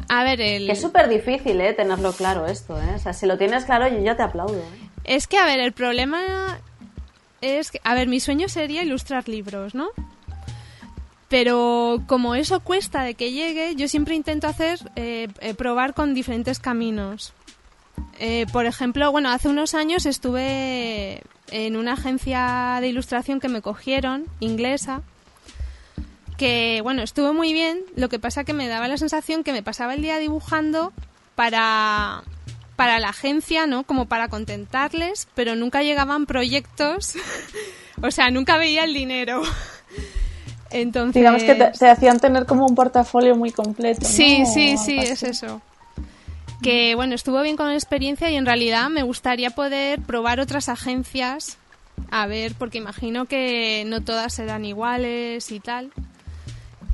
A ver, el... Que es súper difícil, ¿eh? Tenerlo claro esto, ¿eh? O sea, si lo tienes claro, yo ya te aplaudo. ¿eh? Es que, a ver, el problema es a ver, mi sueño sería ilustrar libros, ¿no? Pero como eso cuesta de que llegue, yo siempre intento hacer, eh, eh, probar con diferentes caminos. Eh, por ejemplo, bueno, hace unos años estuve en una agencia de ilustración que me cogieron, inglesa, que, bueno, estuvo muy bien, lo que pasa que me daba la sensación que me pasaba el día dibujando para para la agencia, ¿no? Como para contentarles, pero nunca llegaban proyectos, o sea, nunca veía el dinero. Entonces... Digamos que te, hacían tener como un portafolio muy completo. Sí, sí, sí, es eso. Que bueno, estuvo bien con la experiencia y en realidad me gustaría poder probar otras agencias, a ver, porque imagino que no todas serán iguales y tal.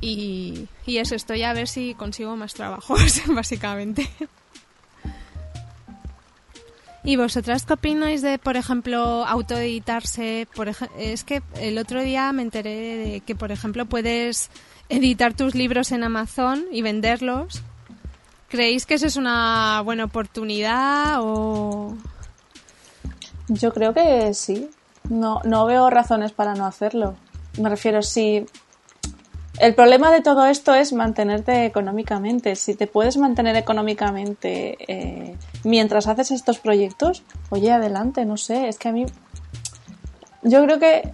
Y, y eso, estoy a ver si consigo más trabajos, básicamente. ¿Y vosotras qué opináis de, por ejemplo, autoeditarse? Es que el otro día me enteré de que, por ejemplo, puedes editar tus libros en Amazon y venderlos. ¿Creéis que eso es una buena oportunidad o...? Yo creo que sí. No, no veo razones para no hacerlo. Me refiero, si el problema de todo esto es mantenerte económicamente. Si te puedes mantener económicamente eh, mientras haces estos proyectos, oye, adelante, no sé, es que a mí... Yo creo que,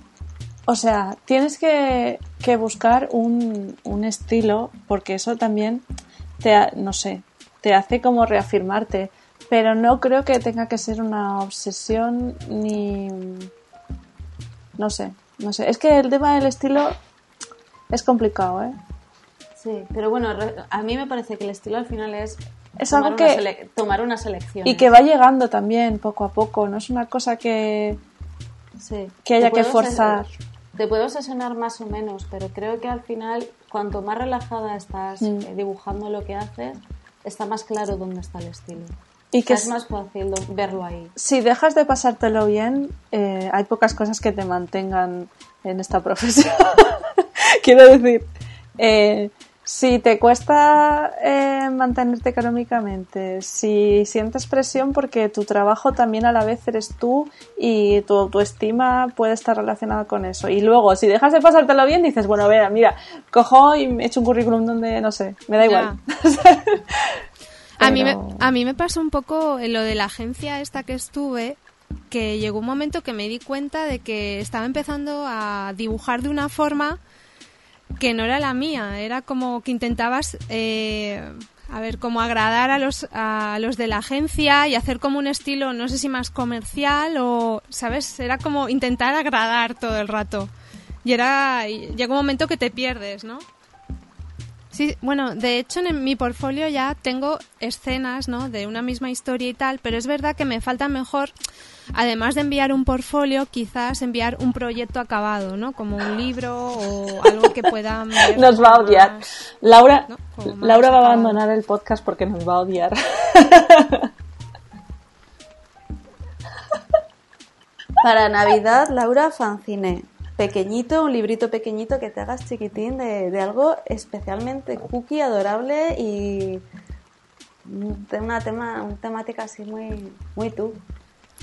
o sea, tienes que, que buscar un, un, estilo porque eso también te, no sé, te hace como reafirmarte. Pero no creo que tenga que ser una obsesión ni... No sé, no sé. Es que el tema del estilo es complicado, ¿eh? Sí, pero bueno, a mí me parece que el estilo al final es, es algo que tomar una selección. Y que va llegando también poco a poco, no es una cosa que, sí. que haya que forzar. Te puedo obsesionar más o menos, pero creo que al final, cuanto más relajada estás mm. eh, dibujando lo que haces, está más claro dónde está el estilo. Y que es más fácil verlo ahí. Si dejas de pasártelo bien, eh, hay pocas cosas que te mantengan en esta profesión. Quiero decir, eh, si te cuesta eh, mantenerte económicamente, si sientes presión porque tu trabajo también a la vez eres tú y tu autoestima puede estar relacionada con eso. Y luego, si dejas de pasártelo bien, dices, bueno, vea, mira, cojo y me echo un currículum donde, no sé, me da igual. a, mí me, a mí me pasó un poco lo de la agencia esta que estuve, que llegó un momento que me di cuenta de que estaba empezando a dibujar de una forma que no era la mía, era como que intentabas eh, a ver, como agradar a los, a los de la agencia y hacer como un estilo, no sé si más comercial o, ¿sabes? Era como intentar agradar todo el rato. Y era, llega un momento que te pierdes, ¿no? Sí, bueno, de hecho en mi portfolio ya tengo escenas, ¿no? De una misma historia y tal, pero es verdad que me falta mejor, además de enviar un portfolio, quizás enviar un proyecto acabado, ¿no? Como un libro o algo que puedan ver Nos va a odiar. más- Laura, Laura va a abandonar el podcast porque nos va a odiar. Para Navidad, Laura, fanzine. Pequeñito, un librito pequeñito que te hagas chiquitín de, de algo especialmente cookie, adorable y de una tema, una temática así muy, muy tú.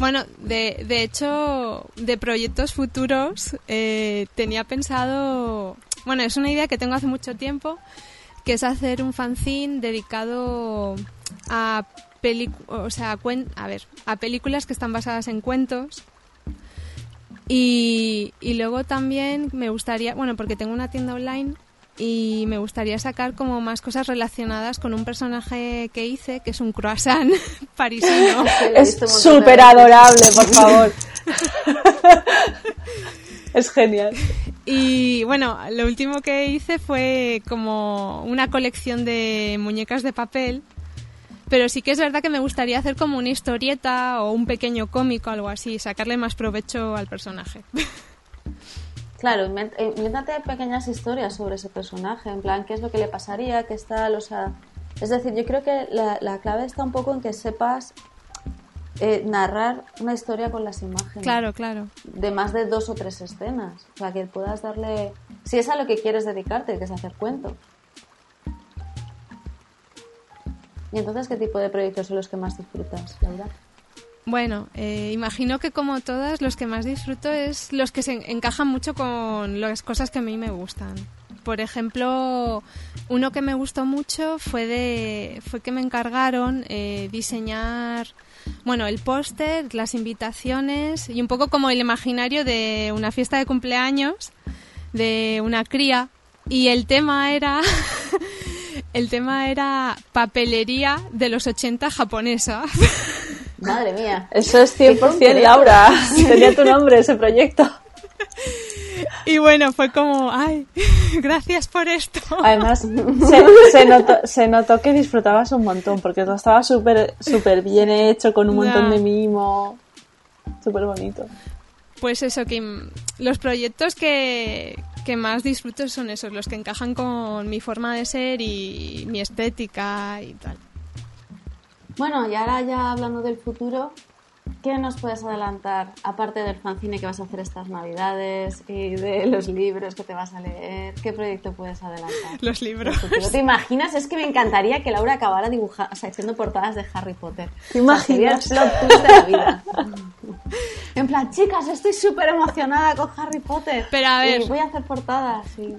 Bueno, de, de hecho, de proyectos futuros, eh, tenía pensado, bueno, es una idea que tengo hace mucho tiempo, que es hacer un fanzine dedicado a, o sea, a, a ver, a películas que están basadas en cuentos. Y, y luego también me gustaría, bueno, porque tengo una tienda online y me gustaría sacar como más cosas relacionadas con un personaje que hice, que es un croissant parisino. Es súper adorable, por favor. es genial. Y bueno, lo último que hice fue como una colección de muñecas de papel. Pero sí que es verdad que me gustaría hacer como una historieta o un pequeño cómico, algo así, sacarle más provecho al personaje. Claro, eh, invéntate pequeñas historias sobre ese personaje, en plan, qué es lo que le pasaría, qué tal, o sea... Es decir, yo creo que la, la clave está un poco en que sepas eh, narrar una historia con las imágenes. Claro, claro. De más de dos o tres escenas. O sea, que puedas darle... Si es a lo que quieres dedicarte, que es hacer cuentos. ¿Y entonces qué tipo de proyectos son los que más disfrutas, Laura? Bueno, eh, imagino que como todas, los que más disfruto es los que se en- encajan mucho con las cosas que a mí me gustan. Por ejemplo, uno que me gustó mucho fue de fue que me encargaron eh, diseñar, bueno, el póster, las invitaciones y un poco como el imaginario de una fiesta de cumpleaños de una cría y el tema era el tema era papelería de los 80 japonesa. Madre mía. Eso es 100% concreto. Laura. Tenía tu nombre ese proyecto. Y bueno, fue como, ay, gracias por esto. Además, se, se notó, se notó que disfrutabas un montón, porque todo estaba súper súper bien hecho, con un montón de mimo. Súper bonito. Pues eso, que mm, los proyectos que, que más disfruto son esos, los que encajan con mi forma de ser y mi estética y tal. Bueno, y ahora ya hablando del futuro, ¿qué nos puedes adelantar, aparte del fanzine que vas a hacer estas navidades y de los libros que te vas a leer? ¿Qué proyecto puedes adelantar? Los libros. ¿Te imaginas? Es que me encantaría que Laura acabara dibujando, o sea, haciendo portadas de Harry Potter. ¿Te sea, sería el imaginas? plot twist de la vida. En plan, chicas, estoy súper emocionada con Harry Potter. Pero a ver. Y voy a hacer portadas, sí.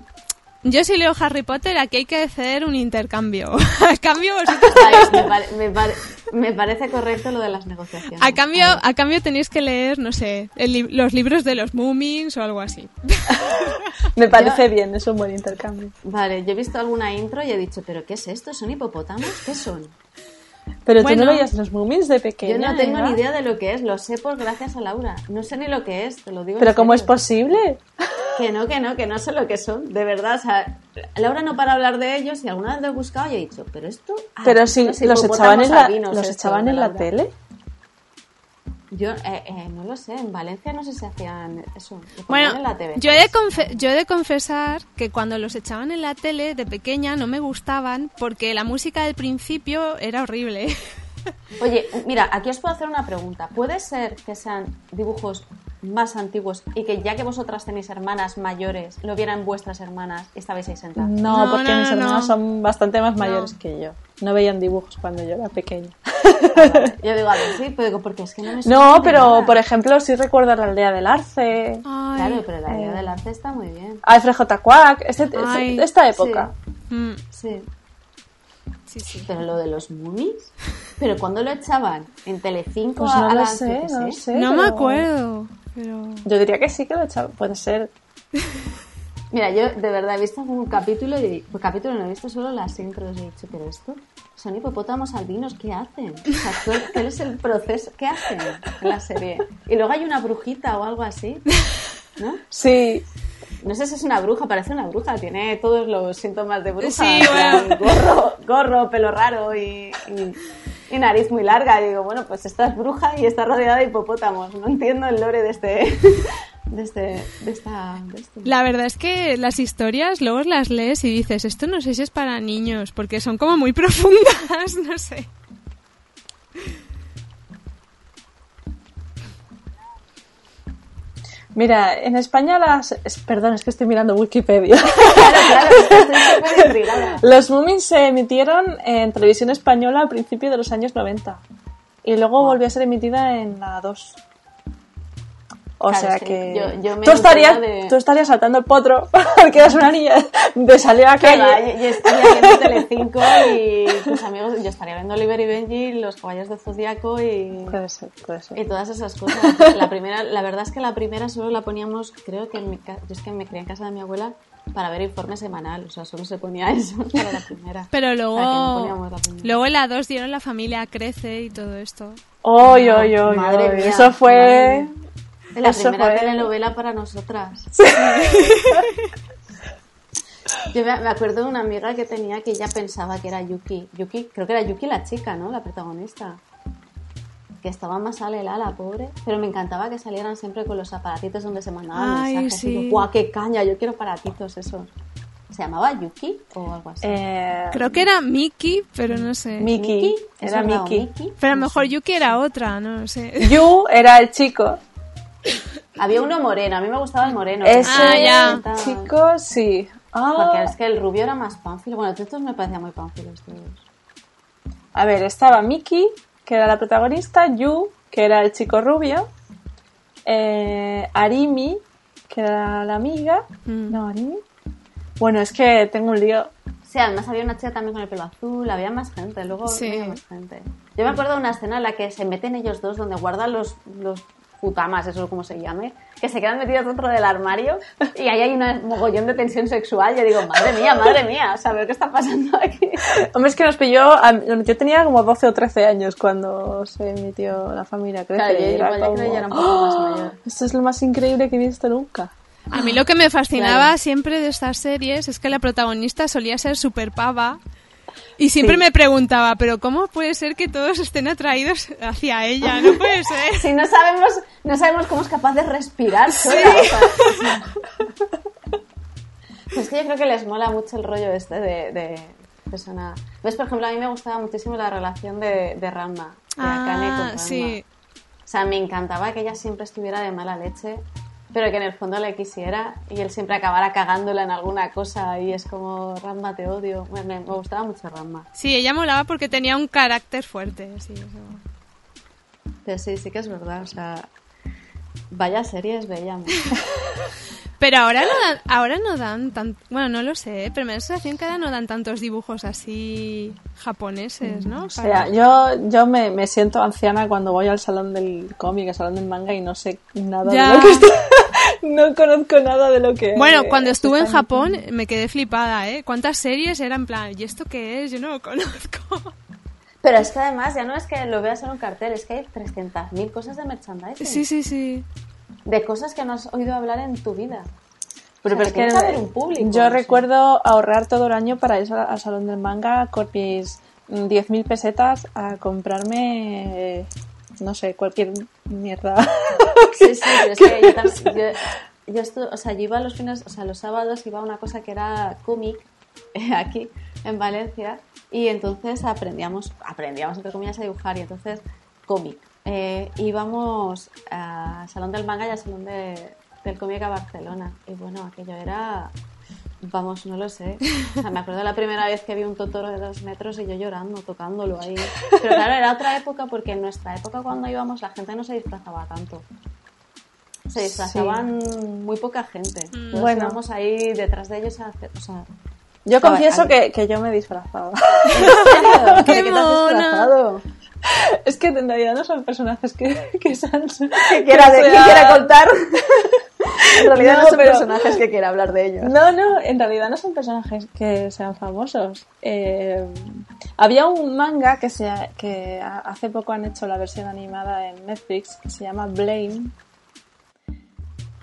Yo si leo Harry Potter, aquí hay que hacer un intercambio. a cambio, vosotros- me, pare- me pare- me parece correcto lo de las negociaciones. a cambio, A cambio tenéis que leer, no sé, el li- los libros de los Moomins o algo así. Me parece bien, es un buen intercambio. Vale, yo he visto alguna intro y he dicho, ¿pero qué es esto? ¿Son hipopótamos? ¿Qué son? Pero tú no veías los Moomies de pequeña. Yo no tengo ni idea de lo que es, lo sé por gracias a Laura. No sé ni lo que es, te lo digo. Pero ¿cómo es serio. posible? Que no, que no, que no sé lo que son, de verdad. O sea, Laura no para hablar de ellos y alguna vez lo he buscado y he dicho, ¿pero esto? Ah, Pero si los los hipopótamos echaban en la, los esto, echaban en la Laura. tele. Yo eh, eh, no lo sé, en Valencia no sé si hacían eso. Bueno, en la TV. yo he, de confe- yo he de confesar que cuando los echaban en la tele de pequeña no me gustaban porque la música del principio era horrible. Oye, mira, aquí os puedo hacer una pregunta. ¿Puede ser que sean dibujos más antiguos y que ya que vosotras tenéis hermanas mayores, lo vieran vuestras hermanas y estabais ahí sentadas? No, No, porque no, mis no, no. son bastante más mayores que yo. No veían dibujos cuando yo era pequeña. Yo digo, a ver, sí, pero digo, porque es que no me No, pero nada. por ejemplo, sí recuerdo la aldea del Arce, Ay, Claro, pero la idea eh. del arte está muy bien. Alfred J. Quack, este- este- esta época. mm, Sí. Sí, sí. Pero lo de los Moonies, ¿pero cuándo lo echaban? ¿En Telecinco Pues no a lo las, sé, no lo sé? No me acuerdo, pero... Yo diría que sí que lo echaba, puede ser. Mira, yo de verdad he visto algún capítulo y pues capítulo no he visto solo las intros y he dicho, pero esto, son hipopótamos albinos, ¿qué hacen? O sea, ¿cuál- ¿Cuál es el proceso? ¿Qué hacen en la serie? Y luego hay una brujita o algo así, ¿no? Sí, No sé si es una bruja, parece una bruja, tiene todos los síntomas de bruja. Sí, bueno. gorro, gorro, pelo raro y, y- y nariz muy larga. Y digo, bueno, pues esta es bruja y está rodeada de hipopótamos. No entiendo el lore de este... De este... De esta... De este. La verdad es que las historias luego las lees y dices, esto no sé si es para niños, porque son como muy profundas, no sé. Mira, en España las... Perdón, es que estoy mirando Wikipedia. Claro, claro, estoy intrigada. Los Moomins se emitieron en televisión española al principio de los años 90 y luego volvió a ser emitida en la 2. O Claro, sea que yo- yo me tú, estarías, de- tú estarías saltando el potro porque eras una niña de salir a la Que va, calle. yo, yo estaría viendo Telecinco y tus amigos, yo estaría viendo Oliver y Benji, Los Caballos de Zodíaco y, Puede ser, puede ser. y todas esas cosas. La primera, la verdad es que la primera solo la poníamos, creo que en mi yo es que me crié en casa de mi abuela para ver informe semanal, o sea, solo se ponía eso para la primera. Pero O sea, que no luego, poníamos la primera. luego en la 2 dieron La familia crece y todo esto. Oy, oy, oy, Madre oy. mía, Eso fue... madre La eso primera fue- telenovela para nosotras. Yo me acuerdo de una amiga que tenía que ella pensaba que era Yuki. Yuki, creo que era Yuki la chica, ¿no? La protagonista. Que estaba más alela, la pobre. Pero me encantaba que salieran siempre con los aparatitos donde se mandaban Ay, mensajes. Y sí. yo, ¡guau, qué caña! Yo quiero aparatitos esos. ¿Se llamaba Yuki o algo así? Eh, Creo que era Mickey, pero no sé. Miki, ¿Es era Miki. Miki? Pero a lo mejor Yuki era otra, no sé. Yu era el chico. Había uno moreno, a mí me gustaba el moreno. Ese Ah, ya. chico, sí. Ah, Porque es que el rubio era más pánfilo. Bueno, estos me parecían muy pánfilos. A ver, estaba Miki, que era la protagonista, Yu, que era el chico rubio, eh, Arimi, que era la amiga. Mm. No, Arimi. Bueno, es que tengo un lío. Sí, además había una chica también con el pelo azul, había más gente, luego Sí. había más gente. Yo me acuerdo de una escena en la que se meten ellos dos, donde guardan los, los putamas, eso es como se llame, que se quedan metidos dentro del armario y ahí hay un mogollón de tensión sexual. Yo digo, madre mía, madre mía, ¿sabes qué está pasando aquí? Hombre, es que nos pilló. a- Yo tenía como 12 o 13 años cuando se emitió La familia Crece. Claro, yo y era igual ya creo que como, ya era un poco más ¡Ah! mayor. Esto es lo más increíble que he visto nunca. A mí lo que me fascinaba Claro. siempre de estas series es que la protagonista solía ser super pava. Y siempre Sí. me preguntaba, pero ¿cómo puede ser que todos estén atraídos hacia ella? No puede ser. Si no sabemos, no sabemos cómo es capaz de respirar sola. sea, es que yo creo que les mola mucho el rollo este de, de persona... ¿Ves? Por ejemplo, a mí me gustaba muchísimo la relación de, de Ranma, de Akane con Ah, Ranma. sí. O sea, me encantaba que ella siempre estuviera de mala leche, pero que en el fondo le quisiera y él siempre acabara cagándola en alguna cosa y es como, Ranma, te odio. Me, me- me gustaba mucho Ranma. Sí, ella molaba porque tenía un carácter fuerte. Sí, eso. Pero sí, sí que es verdad, o sea... Vaya series veíamos. Pero ahora no dan, ahora no dan tan, bueno, no lo sé, ¿eh? pero me da la sensación que ahora no dan tantos dibujos así japoneses, ¿no? O sea, Para- yo, yo me, me siento anciana cuando voy al salón del cómic, al salón del manga y no sé nada Ya. de lo que está. No conozco nada de lo que. Bueno, cuando estuve en Japón me quedé flipada, ¿eh? ¿Cuántas series eran en plan, ¿y esto qué es? Yo no lo conozco. Pero es que además ya no es que lo veas en un cartel, es que hay 300.000 cosas de merchandising. Sí, sí, sí. De cosas que no has oído hablar en tu vida. Pero, O sea, pero es que un público, yo no sé. recuerdo ahorrar todo el año para ir al, al salón del manga con mis mm, 10.000 pesetas a comprarme, eh, no sé, cualquier mierda. Sí, sí, pero es que yo también. Yo, yo o sea, yo iba los fines, o sea, los sábados iba a una cosa que era cómic aquí en Valencia y entonces aprendíamos, aprendíamos entre comillas a dibujar y entonces cómic. Eh, íbamos al salón del manga y al salón de- del cómic a Barcelona y bueno, aquello era, vamos, no lo sé. O sea, me acuerdo la primera vez que vi un Totoro de dos metros y yo llorando, tocándolo ahí. Pero claro, era otra época porque en nuestra época cuando íbamos la gente no se disfrazaba tanto. Se disfrazaban muy poca gente. Todos Bueno. íbamos ahí detrás de ellos a hacer, o sea, Yo confieso que, que yo me disfrazaba. ¿en serio? ¿De ¡Qué te has disfrazado? es que en realidad no son personajes que, que sean. ¿Qué quiera, de- qué sean- quiera contar? En realidad no, No, son pero- personajes que quiera hablar de ellos. No, no, en realidad no son personajes que sean famosos. Eh, había un manga que, se, que a- hace poco han hecho la versión animada en Netflix que se llama Blame.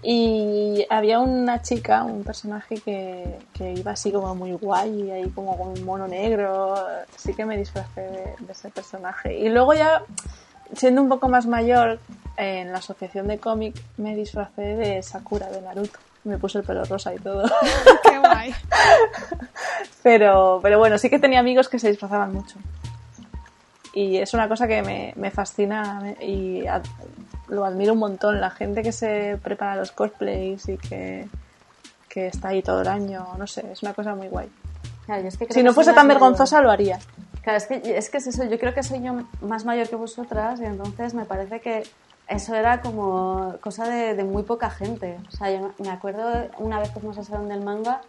Y había una chica, un personaje que, que iba así como muy guay, ahí como con un mono negro. Sí que me disfracé de, de ese personaje. Y luego ya, siendo un poco más mayor, en la asociación de cómic me disfracé de Sakura de Naruto. Me puse el pelo rosa y todo. Qué guay. Pero, pero bueno, sí que tenía amigos que se disfrazaban mucho. Y es una cosa que me, me fascina y lo admiro un montón. La gente que se prepara los cosplays y que, que está ahí todo el año, no sé, es una cosa muy guay. Claro, yo es que creo Si no fuese tan mayor. vergonzosa, lo haría. Claro, es que, es que es eso, yo creo que soy yo más mayor que vosotras y entonces me parece que eso era como cosa de, de muy poca gente. O sea, yo me acuerdo una vez que fuimos al salón del manga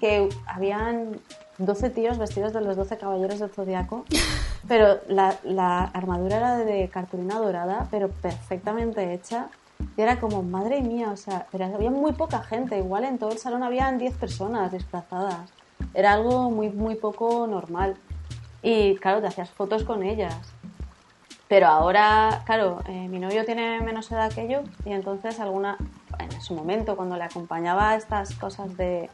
que habían 12 tíos vestidos de los 12 caballeros del zodiaco, pero la, la armadura era de cartulina dorada, pero perfectamente hecha. Y era como, madre mía, o sea, pero había muy poca gente. Igual en todo el salón habían 10 personas disfrazadas. Era algo muy, muy poco normal. Y claro, te hacías fotos con ellas. Pero ahora, claro, eh, mi novio tiene menos edad que yo y entonces alguna, en su momento, cuando le acompañaba a estas cosas de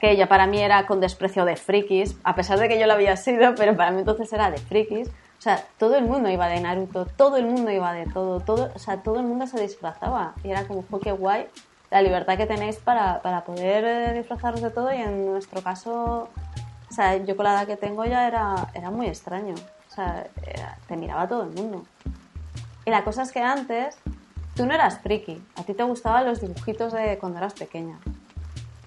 que ella para mí era con desprecio de frikis, a pesar de que yo lo había sido, pero para mí entonces era de frikis. O sea, todo el mundo iba de Naruto, todo el mundo iba de todo, todo, o sea, todo el mundo se disfrazaba y era como, "Jo, qué guay la libertad que tenéis para, para poder eh, disfrazaros de todo y en nuestro caso o sea, yo con la edad que tengo ya era, era muy extraño. O sea, era- te miraba todo el mundo. Y la cosa es que antes tú no eras friki. A ti te gustaban los dibujitos de cuando eras pequeña.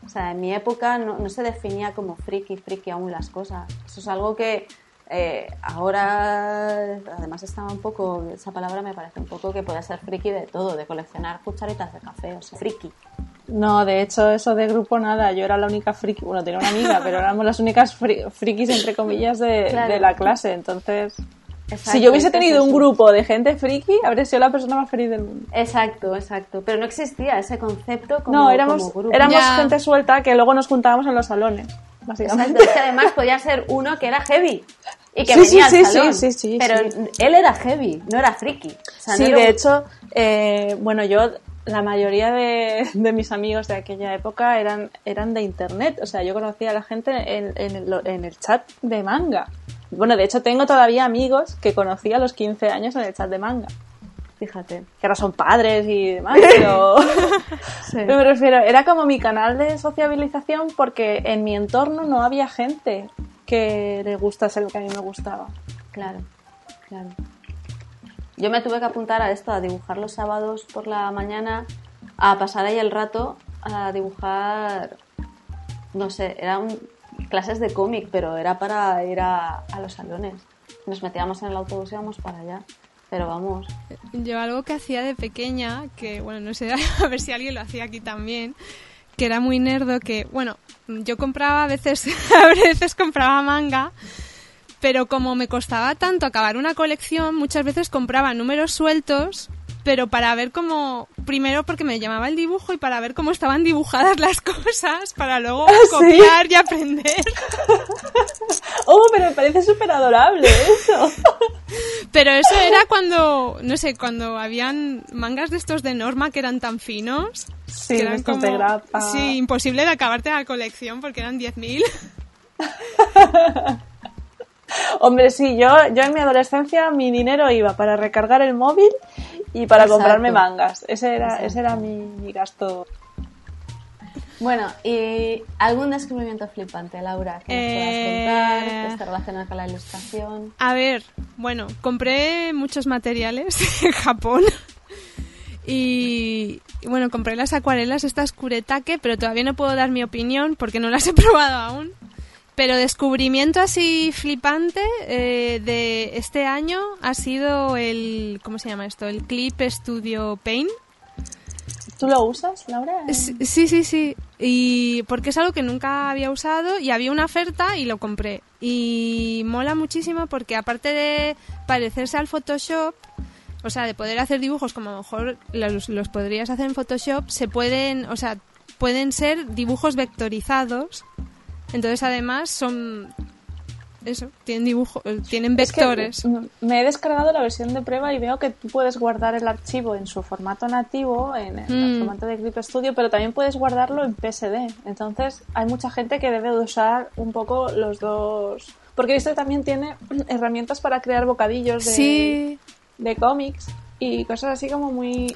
O sea, en mi época no, no se definía como friki, friki aún las cosas. Eso es algo que eh, ahora, además estaba un poco, esa palabra me parece un poco que puede ser friki de todo, de coleccionar cucharitas de café, o sea, friki. No, de hecho, eso de grupo nada. Yo era la única friki. Bueno, tenía una amiga, pero éramos las únicas fri- frikis, entre comillas, de, Claro. de la clase. Entonces, Exacto, si yo hubiese tenido un grupo de gente friki, habría sido la persona más feliz del mundo. Exacto, exacto. Pero no existía ese concepto como, no, éramos, como grupo. éramos Ya. gente suelta que luego nos juntábamos en los salones, básicamente. Exacto, es que además podía ser uno que era heavy y que Sí, venía sí, al sí, salón. sí, sí, sí, pero sí. él era heavy, no era friki. O sea, Sí, no era de hecho, eh, bueno, yo, la mayoría de, de mis amigos de aquella época eran, eran de internet. O sea, yo conocía a la gente en, en el, en el chat de manga. Bueno, de hecho, tengo todavía amigos que conocí a los 15 años en el chat de manga. Fíjate. Que ahora son padres y demás, pero. pero me refiero, era como mi canal de sociabilización porque en mi entorno no había gente que le gustase lo que a mí me gustaba. Claro, claro. Yo me tuve que apuntar a esto, a dibujar los sábados por la mañana, a pasar ahí el rato a dibujar, no sé, eran clases de cómic, pero era para ir a, los salones. Nos metíamos en el autobús y íbamos para allá. Pero vamos, Yo algo que hacía de pequeña, que bueno, no sé, a ver si alguien lo hacía aquí también, que era muy nerdo, que bueno, yo compraba a veces, a veces compraba manga, pero como me costaba tanto acabar una colección, muchas veces compraba números sueltos, pero para ver cómo, primero porque me llamaba el dibujo y para ver cómo estaban dibujadas las cosas, para luego ¿sí? copiar y aprender. Oh, pero me parece súper adorable eso. Pero eso era cuando, no sé, cuando habían mangas de estos de norma que eran tan finos. Sí, que eran estos de grapa. Sí, imposible de acabarte la colección porque eran 10.000. Hombre, sí, yo, yo en mi adolescencia mi dinero iba para recargar el móvil y para Exacto. comprarme mangas. Ese era, Exacto. ese era mi, mi gasto. Bueno, ¿y algún descubrimiento flipante, Laura, que nos Eh, puedas contar, que esté relacionado con la ilustración? A ver, bueno, compré muchos materiales en Japón. Y, y bueno, compré las acuarelas estas Kuretake, pero todavía no puedo dar mi opinión porque no las he probado aún. Pero descubrimiento así flipante eh, de este año ha sido el, ¿cómo se llama esto? El Clip Studio Paint. ¿Tú lo usas, Laura? Sí, sí, sí. Y porque es algo que nunca había usado y había una oferta y lo compré. Y mola muchísimo porque aparte de parecerse al Photoshop, o sea, de poder hacer dibujos como a lo mejor los, los podrías hacer en Photoshop, se pueden, o sea, pueden ser dibujos vectorizados. Entonces, además, son eso, tienen dibujo, eh, tienen Es que vectores. me he descargado la versión de prueba y veo que tú puedes guardar el archivo en su formato nativo, en el Mm. formato de Clip Studio, pero también puedes guardarlo en PSD. Entonces, hay mucha gente que debe de usar un poco los dos. Porque esto también tiene herramientas para crear bocadillos de, Sí, de cómics y cosas así como muy.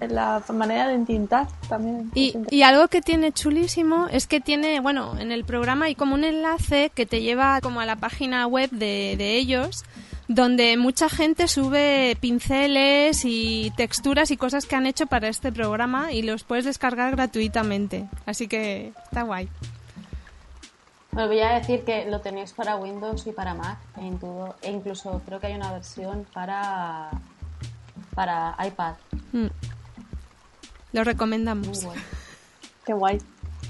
La, la manera de entintar también. Y, y algo que tiene chulísimo es que tiene, bueno, en el programa hay como un enlace que te lleva como a la página web de, de ellos, donde mucha gente sube pinceles y texturas y cosas que han hecho para este programa y los puedes descargar gratuitamente. Así que está guay. Me voy a decir que lo tenéis para Windows y para Mac e incluso creo que hay una versión para para iPad. Mm. Lo Muy recomendamos. bueno. Qué guay.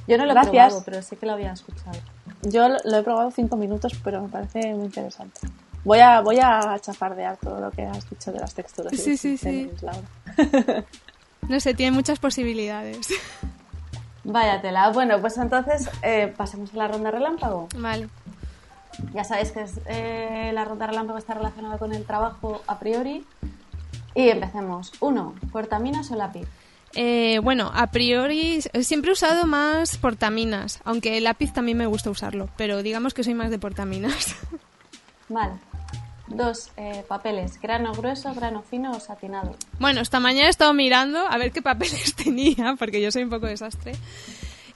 Yo no lo he Gracias. probado, pero sí que lo había escuchado. Yo lo, lo he probado cinco minutos, pero me parece muy interesante. Voy a, voy a chafardear todo lo que has dicho de las texturas. Sí, sí, sí. Laura. No sé, tiene muchas posibilidades. Váyatela. Bueno, pues entonces eh, pasemos a la ronda relámpago. vale. Ya sabéis que es, eh, la ronda relámpago está relacionada con el trabajo a priori. Y empecemos. Uno, ¿portaminas o lápiz? Eh, bueno, a priori eh, siempre he usado más portaminas, aunque el lápiz también me gusta usarlo, pero digamos que soy más de portaminas. Vale. Dos, eh, papeles. ¿Grano grueso, grano fino o satinado? bueno, esta mañana he estado mirando a ver qué papeles tenía, porque yo soy un poco desastre.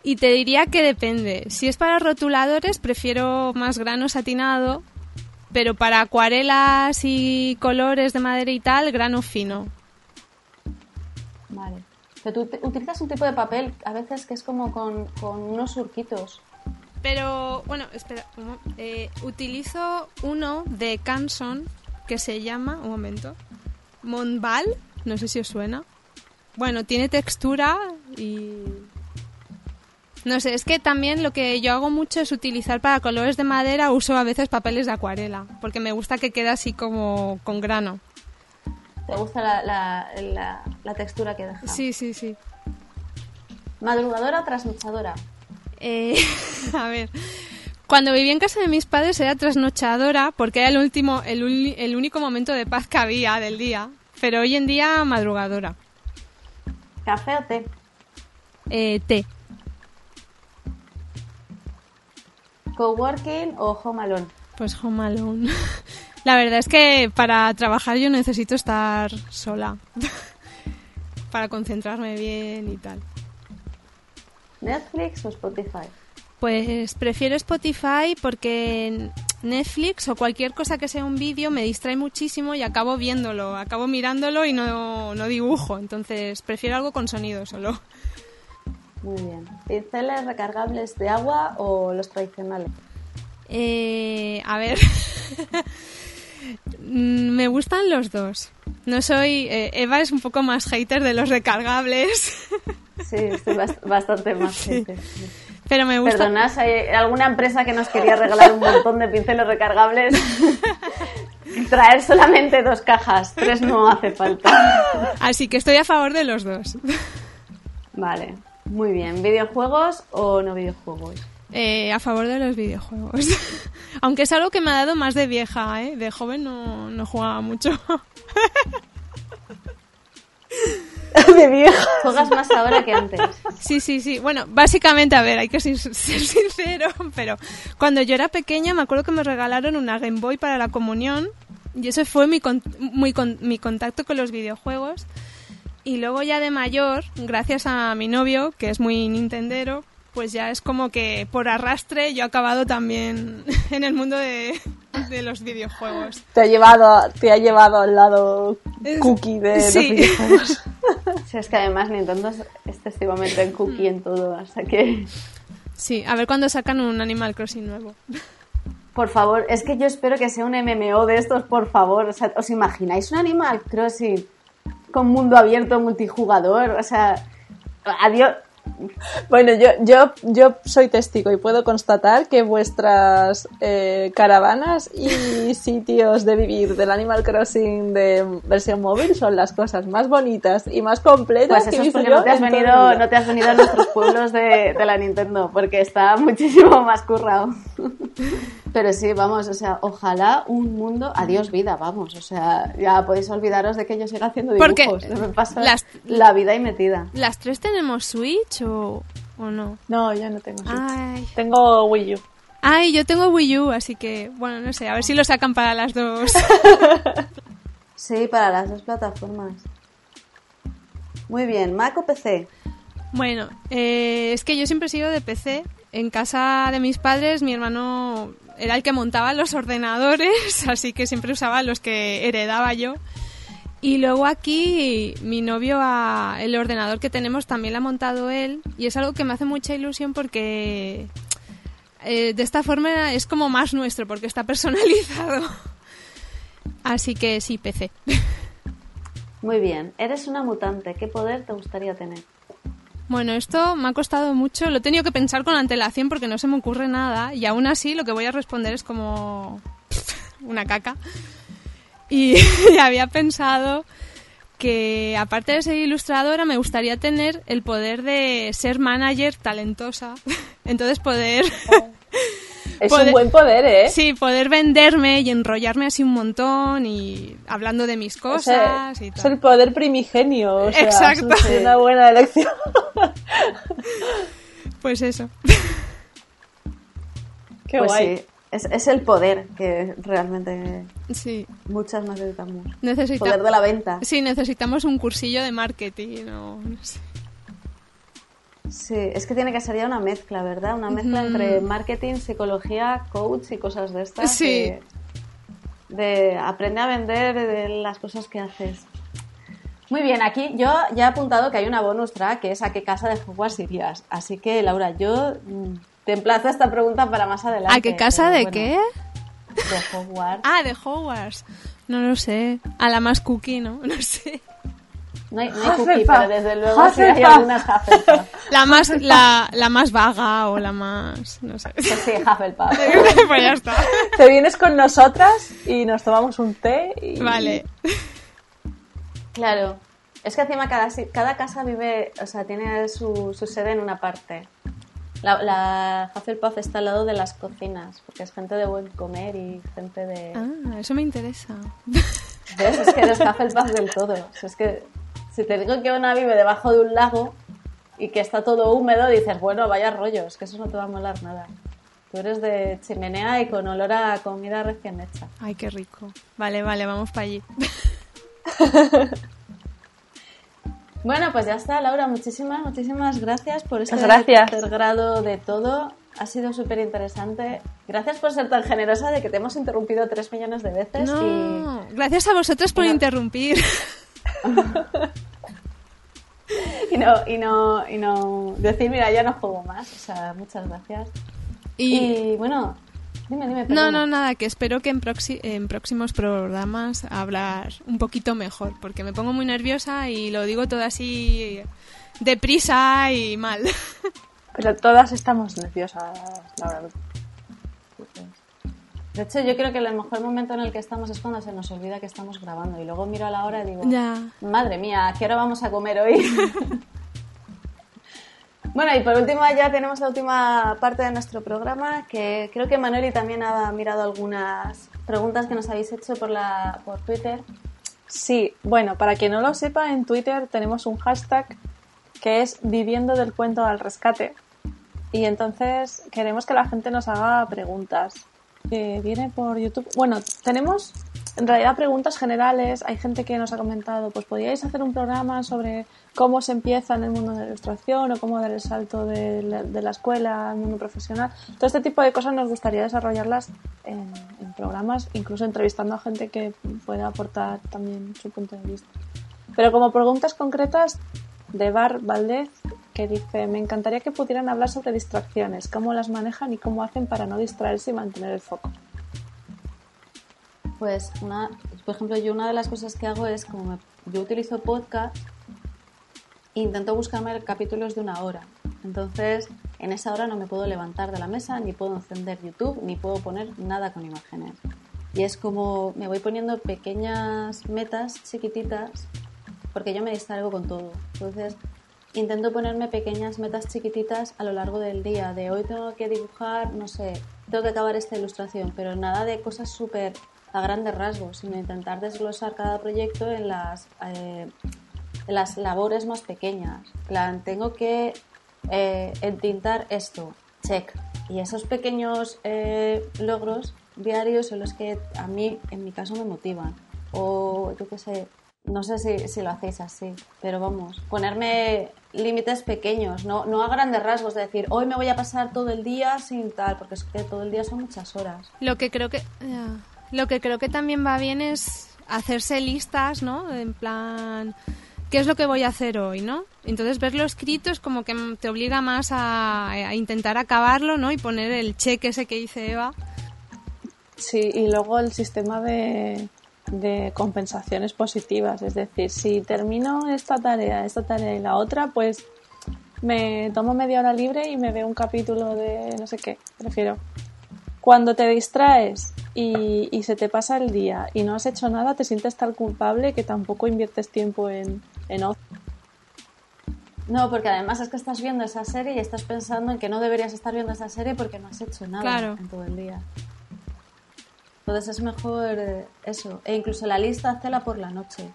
Y te diría que depende. Si es para rotuladores, prefiero más grano satinado, pero para acuarelas y colores de madera y tal, grano fino. Vale. Pero tú utilizas un tipo de papel a veces que es como con, con unos surquitos. Pero, bueno, espera, eh, utilizo uno de Canson que se llama, un momento, Monval, no sé si os suena. Bueno, tiene textura y... No sé, es que también lo que yo hago mucho es utilizar para colores de madera, uso a veces papeles de acuarela, porque me gusta que quede así como con grano. ¿Te gusta la, la, la- la textura que deja? Sí, sí, sí. ¿Madrugadora o trasnochadora? Eh, a ver, cuando vivía en casa de mis padres era trasnochadora porque era el último, el, uni- el único momento de paz que había del día. Pero hoy en día madrugadora. ¿Café o té? Eh, té. ¿Coworking o home alone? Pues home alone. La verdad es que para trabajar yo necesito estar sola. para concentrarme bien y tal. ¿Netflix o Spotify? Pues prefiero Spotify porque Netflix o cualquier cosa que sea un vídeo me distrae muchísimo y acabo viéndolo, acabo mirándolo y no, no dibujo. Entonces prefiero algo con sonido solo. Muy bien. ¿Pinceles recargables de agua o los tradicionales? Eh, a ver, Mm, me gustan los dos. No soy... eh, Eva es un poco más hater de los recargables, Sí, estoy bast- bastante más. gente. pero me gusta... Perdonad, hay alguna empresa que nos quería regalar un montón de pinceles recargables. Traer solamente dos cajas, tres no hace falta. Así que estoy a favor de los dos. Vale, muy bien. ¿Videojuegos o no videojuegos? Eh, a favor de los videojuegos. Aunque es algo que me ha dado más de vieja, ¿eh? De joven no, no jugaba mucho. de vieja. ¿Juegas más ahora que antes? Sí, sí, sí. Bueno, básicamente, a ver, hay que ser, ser sincero, pero cuando yo era pequeña me acuerdo que me regalaron una Game Boy para la comunión y eso fue mi, con- muy con- mi contacto con los videojuegos. Y luego ya de mayor, gracias a mi novio, que es muy nintendero, pues ya es como que por arrastre yo he acabado también en el mundo de, de los videojuegos. Te ha llevado, te ha llevado al lado cookie de Sí. los videojuegos. Si es que además Nintendo es excesivamente en cookie en todo, hasta que... Sí, a ver cuándo sacan un Animal Crossing nuevo. Por favor, es que yo espero que sea un MMO de estos, por favor. O sea, ¿os imagináis un Animal Crossing con mundo abierto multijugador? O sea, adiós, Bueno, yo, yo, yo soy testigo y puedo constatar que vuestras eh, caravanas y sitios de vivir del Animal Crossing de versión móvil son las cosas más bonitas y más completas Pues que eso he es porque no te, has venido, no te has venido a nuestros pueblos de, de la Nintendo, porque está muchísimo más currado. Pero sí, vamos, o sea, ojalá un mundo... Adiós vida, vamos, o sea, ya podéis olvidaros de que yo siga haciendo Porque dibujos. Me pasa las- la vida ahí metida. ¿Las tres tenemos Switch o, o no? No, yo no tengo Switch. Ay. Tengo Wii U. Ay, yo tengo Wii U, así que, bueno, no sé, a ver si lo sacan para las dos. Sí, para las dos plataformas. Muy bien, Mac o PC. Bueno, eh, es que yo siempre he sido de PC. En casa de mis padres, mi hermano era el que montaba los ordenadores, así que siempre usaba los que heredaba yo. Y luego aquí mi novio, el ordenador que tenemos también lo ha montado él y es algo que me hace mucha ilusión porque eh, de esta forma es como más nuestro porque está personalizado. Así que sí, PC. Muy bien, eres una mutante. ¿Qué poder te gustaría tener? Bueno, esto me ha costado mucho, lo he tenido que pensar con antelación porque no se me ocurre nada y aún así lo que voy a responder es como una caca. Y, había pensado que aparte de ser ilustradora me gustaría tener el poder de ser manager talentosa, entonces poder Es Poder- un buen poder, ¿eh? sí, poder venderme y enrollarme así un montón y hablando de mis O cosas sea, y es el poder primigenio. O sea, Exacto. Es una buena elección. Pues eso. Qué pues guay. sí, es, es el poder que realmente Sí. muchas necesitamos. Necesita Poder de la venta. Sí, necesitamos un cursillo de marketing o no sé. Sí, es que tiene que ser ya una mezcla, ¿verdad? Una mezcla entre marketing, psicología, coach y cosas de estas. Sí. De, de aprende a vender de las cosas que haces. Muy bien, aquí yo ya he apuntado que hay una bonus track que es a qué casa de Hogwarts irías. Así que, Laura, yo mm, te emplazo esta pregunta para más adelante. ¿A qué casa pero de bueno, qué? De Hogwarts. Ah, de Hogwarts. No lo sé. A la más cookie, ¿no? No sé. No hay, no hay cookie, pero desde luego sí hay algunas Hufflepuff. La más, la, la más vaga o la más... No sé. Pues sí, Hufflepuff. pues ya está. Te vienes con nosotras y nos tomamos un té y... Vale. Claro. Es que encima cada, si- cada casa vive, o sea, tiene su, su sede en una parte. La, la Hufflepuff está al lado de las cocinas, porque es gente de buen comer y gente de... Ah, eso me interesa. ¿Ves? Es que eres Hufflepuff del todo. O sea, es que si te digo que una vive debajo de un lago y que está todo húmedo, dices, bueno, vaya rollos, que eso no te va a molar nada. Tú eres de chimenea y con olor a comida recién hecha. Ay, qué rico. Vale, vale, vamos para allí. Bueno, pues ya está, Laura. Muchísimas, muchísimas gracias por este gracias. tercer grado de todo. Ha sido súper interesante. Gracias por ser tan generosa de que te hemos interrumpido tres millones de veces. No, gracias a vosotros por No. interrumpir. Y, no, y, no, y no decir, mira, ya no juego más. O sea, muchas gracias. Y, Y, bueno, dime, dime. no, perdona. no, nada, que espero que en, proxi- en próximos programas hablar un poquito mejor, porque me pongo muy nerviosa y lo digo todo así deprisa y mal. Pero todas estamos nerviosas, Laura. De hecho, yo creo que el mejor momento en el que estamos es cuando se nos olvida que estamos grabando. Y luego miro a la hora y digo, Ya. madre mía, ¿a qué hora vamos a comer hoy? bueno, y por último ya tenemos la última parte de nuestro programa, que creo que Manueli también ha mirado algunas preguntas que nos habéis hecho por, la, por Twitter. Sí, bueno, para quien no lo sepa, en Twitter tenemos un hashtag que es viviendo del cuento al rescate. Y entonces queremos que la gente nos haga preguntas. Que viene por YouTube. Bueno, tenemos en realidad preguntas generales. Hay gente que nos ha comentado, pues podríais hacer un programa sobre cómo se empieza en el mundo de la ilustración o cómo dar el salto de la, de la escuela al mundo profesional. Todo este tipo de cosas nos gustaría desarrollarlas en, en programas, incluso entrevistando a gente que pueda aportar también su punto de vista. Pero como preguntas concretas, de Bar Valdez, que dice, me encantaría que pudieran hablar sobre distracciones, cómo las manejan y cómo hacen para no distraerse y mantener el foco. Pues, por ejemplo, yo una de las cosas que hago es, como yo utilizo podcast, intento buscarme capítulos de una hora. Entonces, en esa hora no me puedo levantar de la mesa, ni puedo encender YouTube, ni puedo poner nada con imágenes. Y es como me voy poniendo pequeñas metas chiquititas, porque yo me distraigo con todo. Entonces, intento ponerme pequeñas metas chiquititas a lo largo del día. De hoy tengo que dibujar, no sé, tengo que acabar esta ilustración, pero nada de cosas súper a grandes rasgos, sino intentar desglosar cada proyecto en las, eh, las labores más pequeñas. plan, tengo que eh, entintar esto, check. Y esos pequeños eh, logros diarios son los que a mí, en mi caso, me motivan. O yo qué sé, no sé si, si, lo hacéis así, pero vamos, ponerme límites pequeños, no, no a grandes rasgos, de decir, hoy me voy a pasar todo el día sin tal, porque es que todo el día son muchas horas. Lo que creo que, lo que, creo que también va bien es hacerse listas, ¿no? En plan, ¿qué es lo que voy a hacer hoy, no? Entonces verlo escrito es como que te obliga más a, a intentar acabarlo, ¿no? Y poner el cheque ese que dice Eva. Sí, y luego el sistema de de compensaciones positivas. Es decir, si termino esta tarea, esta tarea y la otra, pues me tomo media hora libre y me veo un capítulo de no sé qué. Prefiero. Cuando te distraes y, y se te pasa el día y no has hecho nada, te sientes tan culpable que tampoco inviertes tiempo en, en ocio. No, porque además es que estás viendo esa serie y estás pensando en que no deberías estar viendo esa serie porque no has hecho nada en todo el día. Entonces es mejor eh, eso. E incluso la lista, hazla por la noche.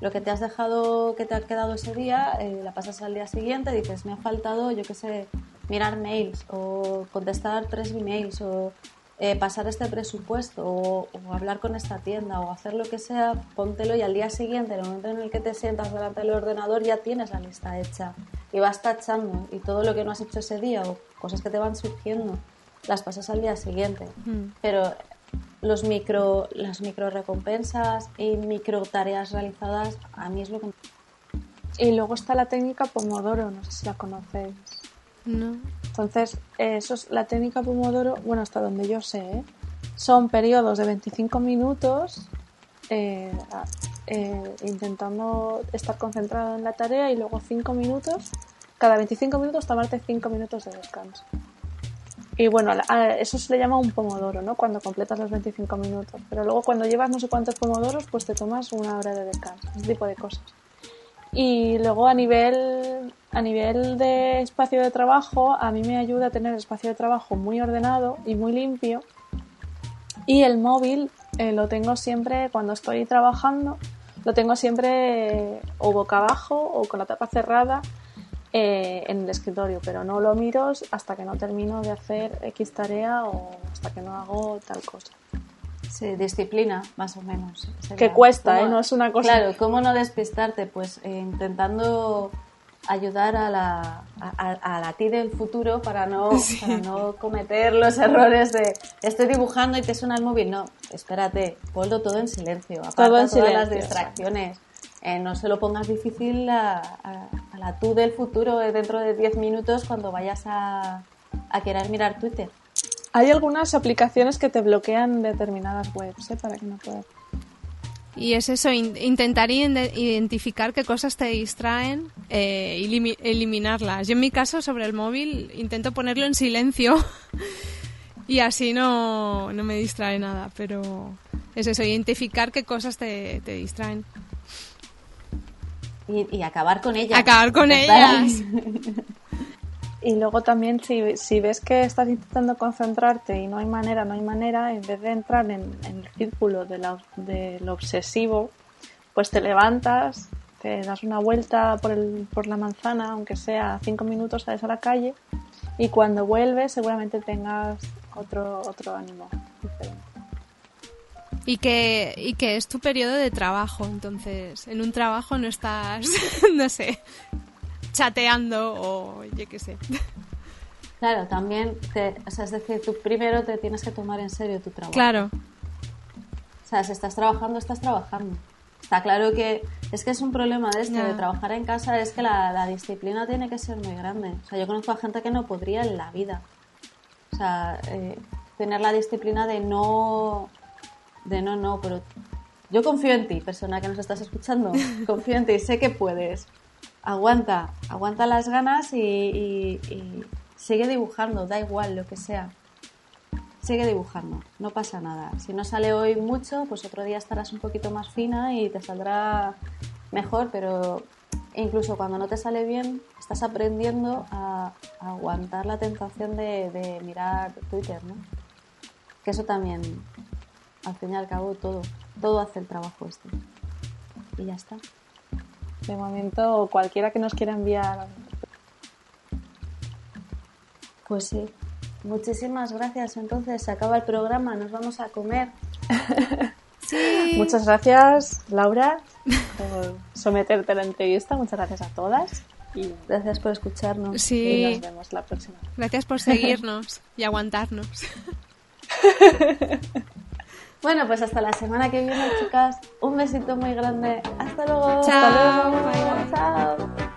Lo que te has dejado, que te ha quedado ese día, eh, la pasas al día siguiente, dices, me ha faltado, yo qué sé, mirar mails o contestar tres emails o eh, pasar este presupuesto o, hablar con esta tienda o hacer lo que sea, póntelo y al día siguiente, en el momento en el que te sientas delante del ordenador, ya tienes la lista hecha y vas tachando y todo lo que no has hecho ese día o cosas que te van surgiendo las pasas al día siguiente. Pero los micro, las micro recompensas y micro tareas realizadas, a mí es lo que... Y luego está la técnica Pomodoro, no sé si la conocéis. No. Entonces, eso es la técnica Pomodoro, bueno, hasta donde yo sé, ¿eh? son periodos de 25 minutos eh, eh, intentando estar concentrado en la tarea y luego 5 minutos, cada 25 minutos tomarte 5 minutos de descanso. Y bueno, eso se le llama un pomodoro, ¿no? Cuando completas los 25 minutos. Pero luego cuando llevas no sé cuántos pomodoros, pues te tomas una hora de descanso, ese tipo de cosas. Y luego a nivel, a nivel de espacio de trabajo, a mí me ayuda a tener el espacio de trabajo muy ordenado y muy limpio. Y el móvil eh, lo tengo siempre, cuando estoy trabajando, lo tengo siempre o boca abajo o con la tapa cerrada eh, en el escritorio, pero no lo miro hasta que no termino de hacer X tarea o hasta que no hago tal cosa. Sí, disciplina, más o menos. que cuesta, ¿eh? No es una cosa... Claro, ¿cómo no despistarte? Pues eh, intentando ayudar a la, a, la ti del futuro para no, para no cometer los errores de estoy dibujando y te suena el móvil. No, espérate, ponlo todo en silencio, aparta todas las distracciones. Eh, no se lo pongas difícil a, la tú del futuro dentro de 10 minutos cuando vayas a, querer mirar Twitter. Hay algunas aplicaciones que te bloquean determinadas webs ¿eh? para que no puedas. Y es eso, intentar identificar qué cosas te distraen eh, y eliminarlas. Yo en mi caso, sobre el móvil, intento ponerlo en silencio y así no, no me distrae nada. Pero es eso, identificar qué cosas te, te distraen. Y, acabar con ellas. Acabar con ellas. y luego también si, si, ves que estás intentando concentrarte y no hay manera, no hay manera, en vez de entrar en, el círculo de, de, lo obsesivo, pues te levantas, te das una vuelta por, el, por la manzana, aunque sea cinco minutos, sales a la calle y cuando vuelves seguramente tengas otro, otro ánimo diferente y que, y que es tu periodo de trabajo. Entonces, en un trabajo no estás, no sé, chateando o yo qué sé. Claro, también, o sea, es decir, tú primero te tienes que tomar en serio tu trabajo. Claro. O sea, si estás trabajando, estás trabajando. Está claro que es que es un problema de este, de trabajar en casa, es que la, disciplina tiene que ser muy grande. O sea, yo conozco a gente que no podría en la vida. O sea, eh, tener la disciplina de no de no, no, pero yo confío en ti, persona que nos estás escuchando, confío en ti, sé que puedes. aguanta, aguanta las ganas y, y- y sigue dibujando, da igual lo que sea. Sigue dibujando, no pasa nada. Si no sale hoy mucho, pues otro día estarás un poquito más fina y te saldrá mejor, pero incluso cuando no te sale bien, estás aprendiendo a, a aguantar la tentación de, de mirar Twitter, ¿no? Que eso también, al fin y al cabo, todo, todo hace el trabajo este. Y ya está. De momento, cualquiera que nos quiera enviar Pues sí. Muchísimas gracias. Entonces se acaba el programa, nos vamos a comer. Sí. Muchas gracias, Laura, por someterte a la entrevista. Muchas gracias a todas. Y, Gracias por escucharnos. y nos vemos la próxima. Gracias por seguirnos y aguantarnos. Bueno, pues hasta la semana que viene, chicas. Un besito muy grande. Hasta luego. Chao. Hasta luego. Bye. Chao.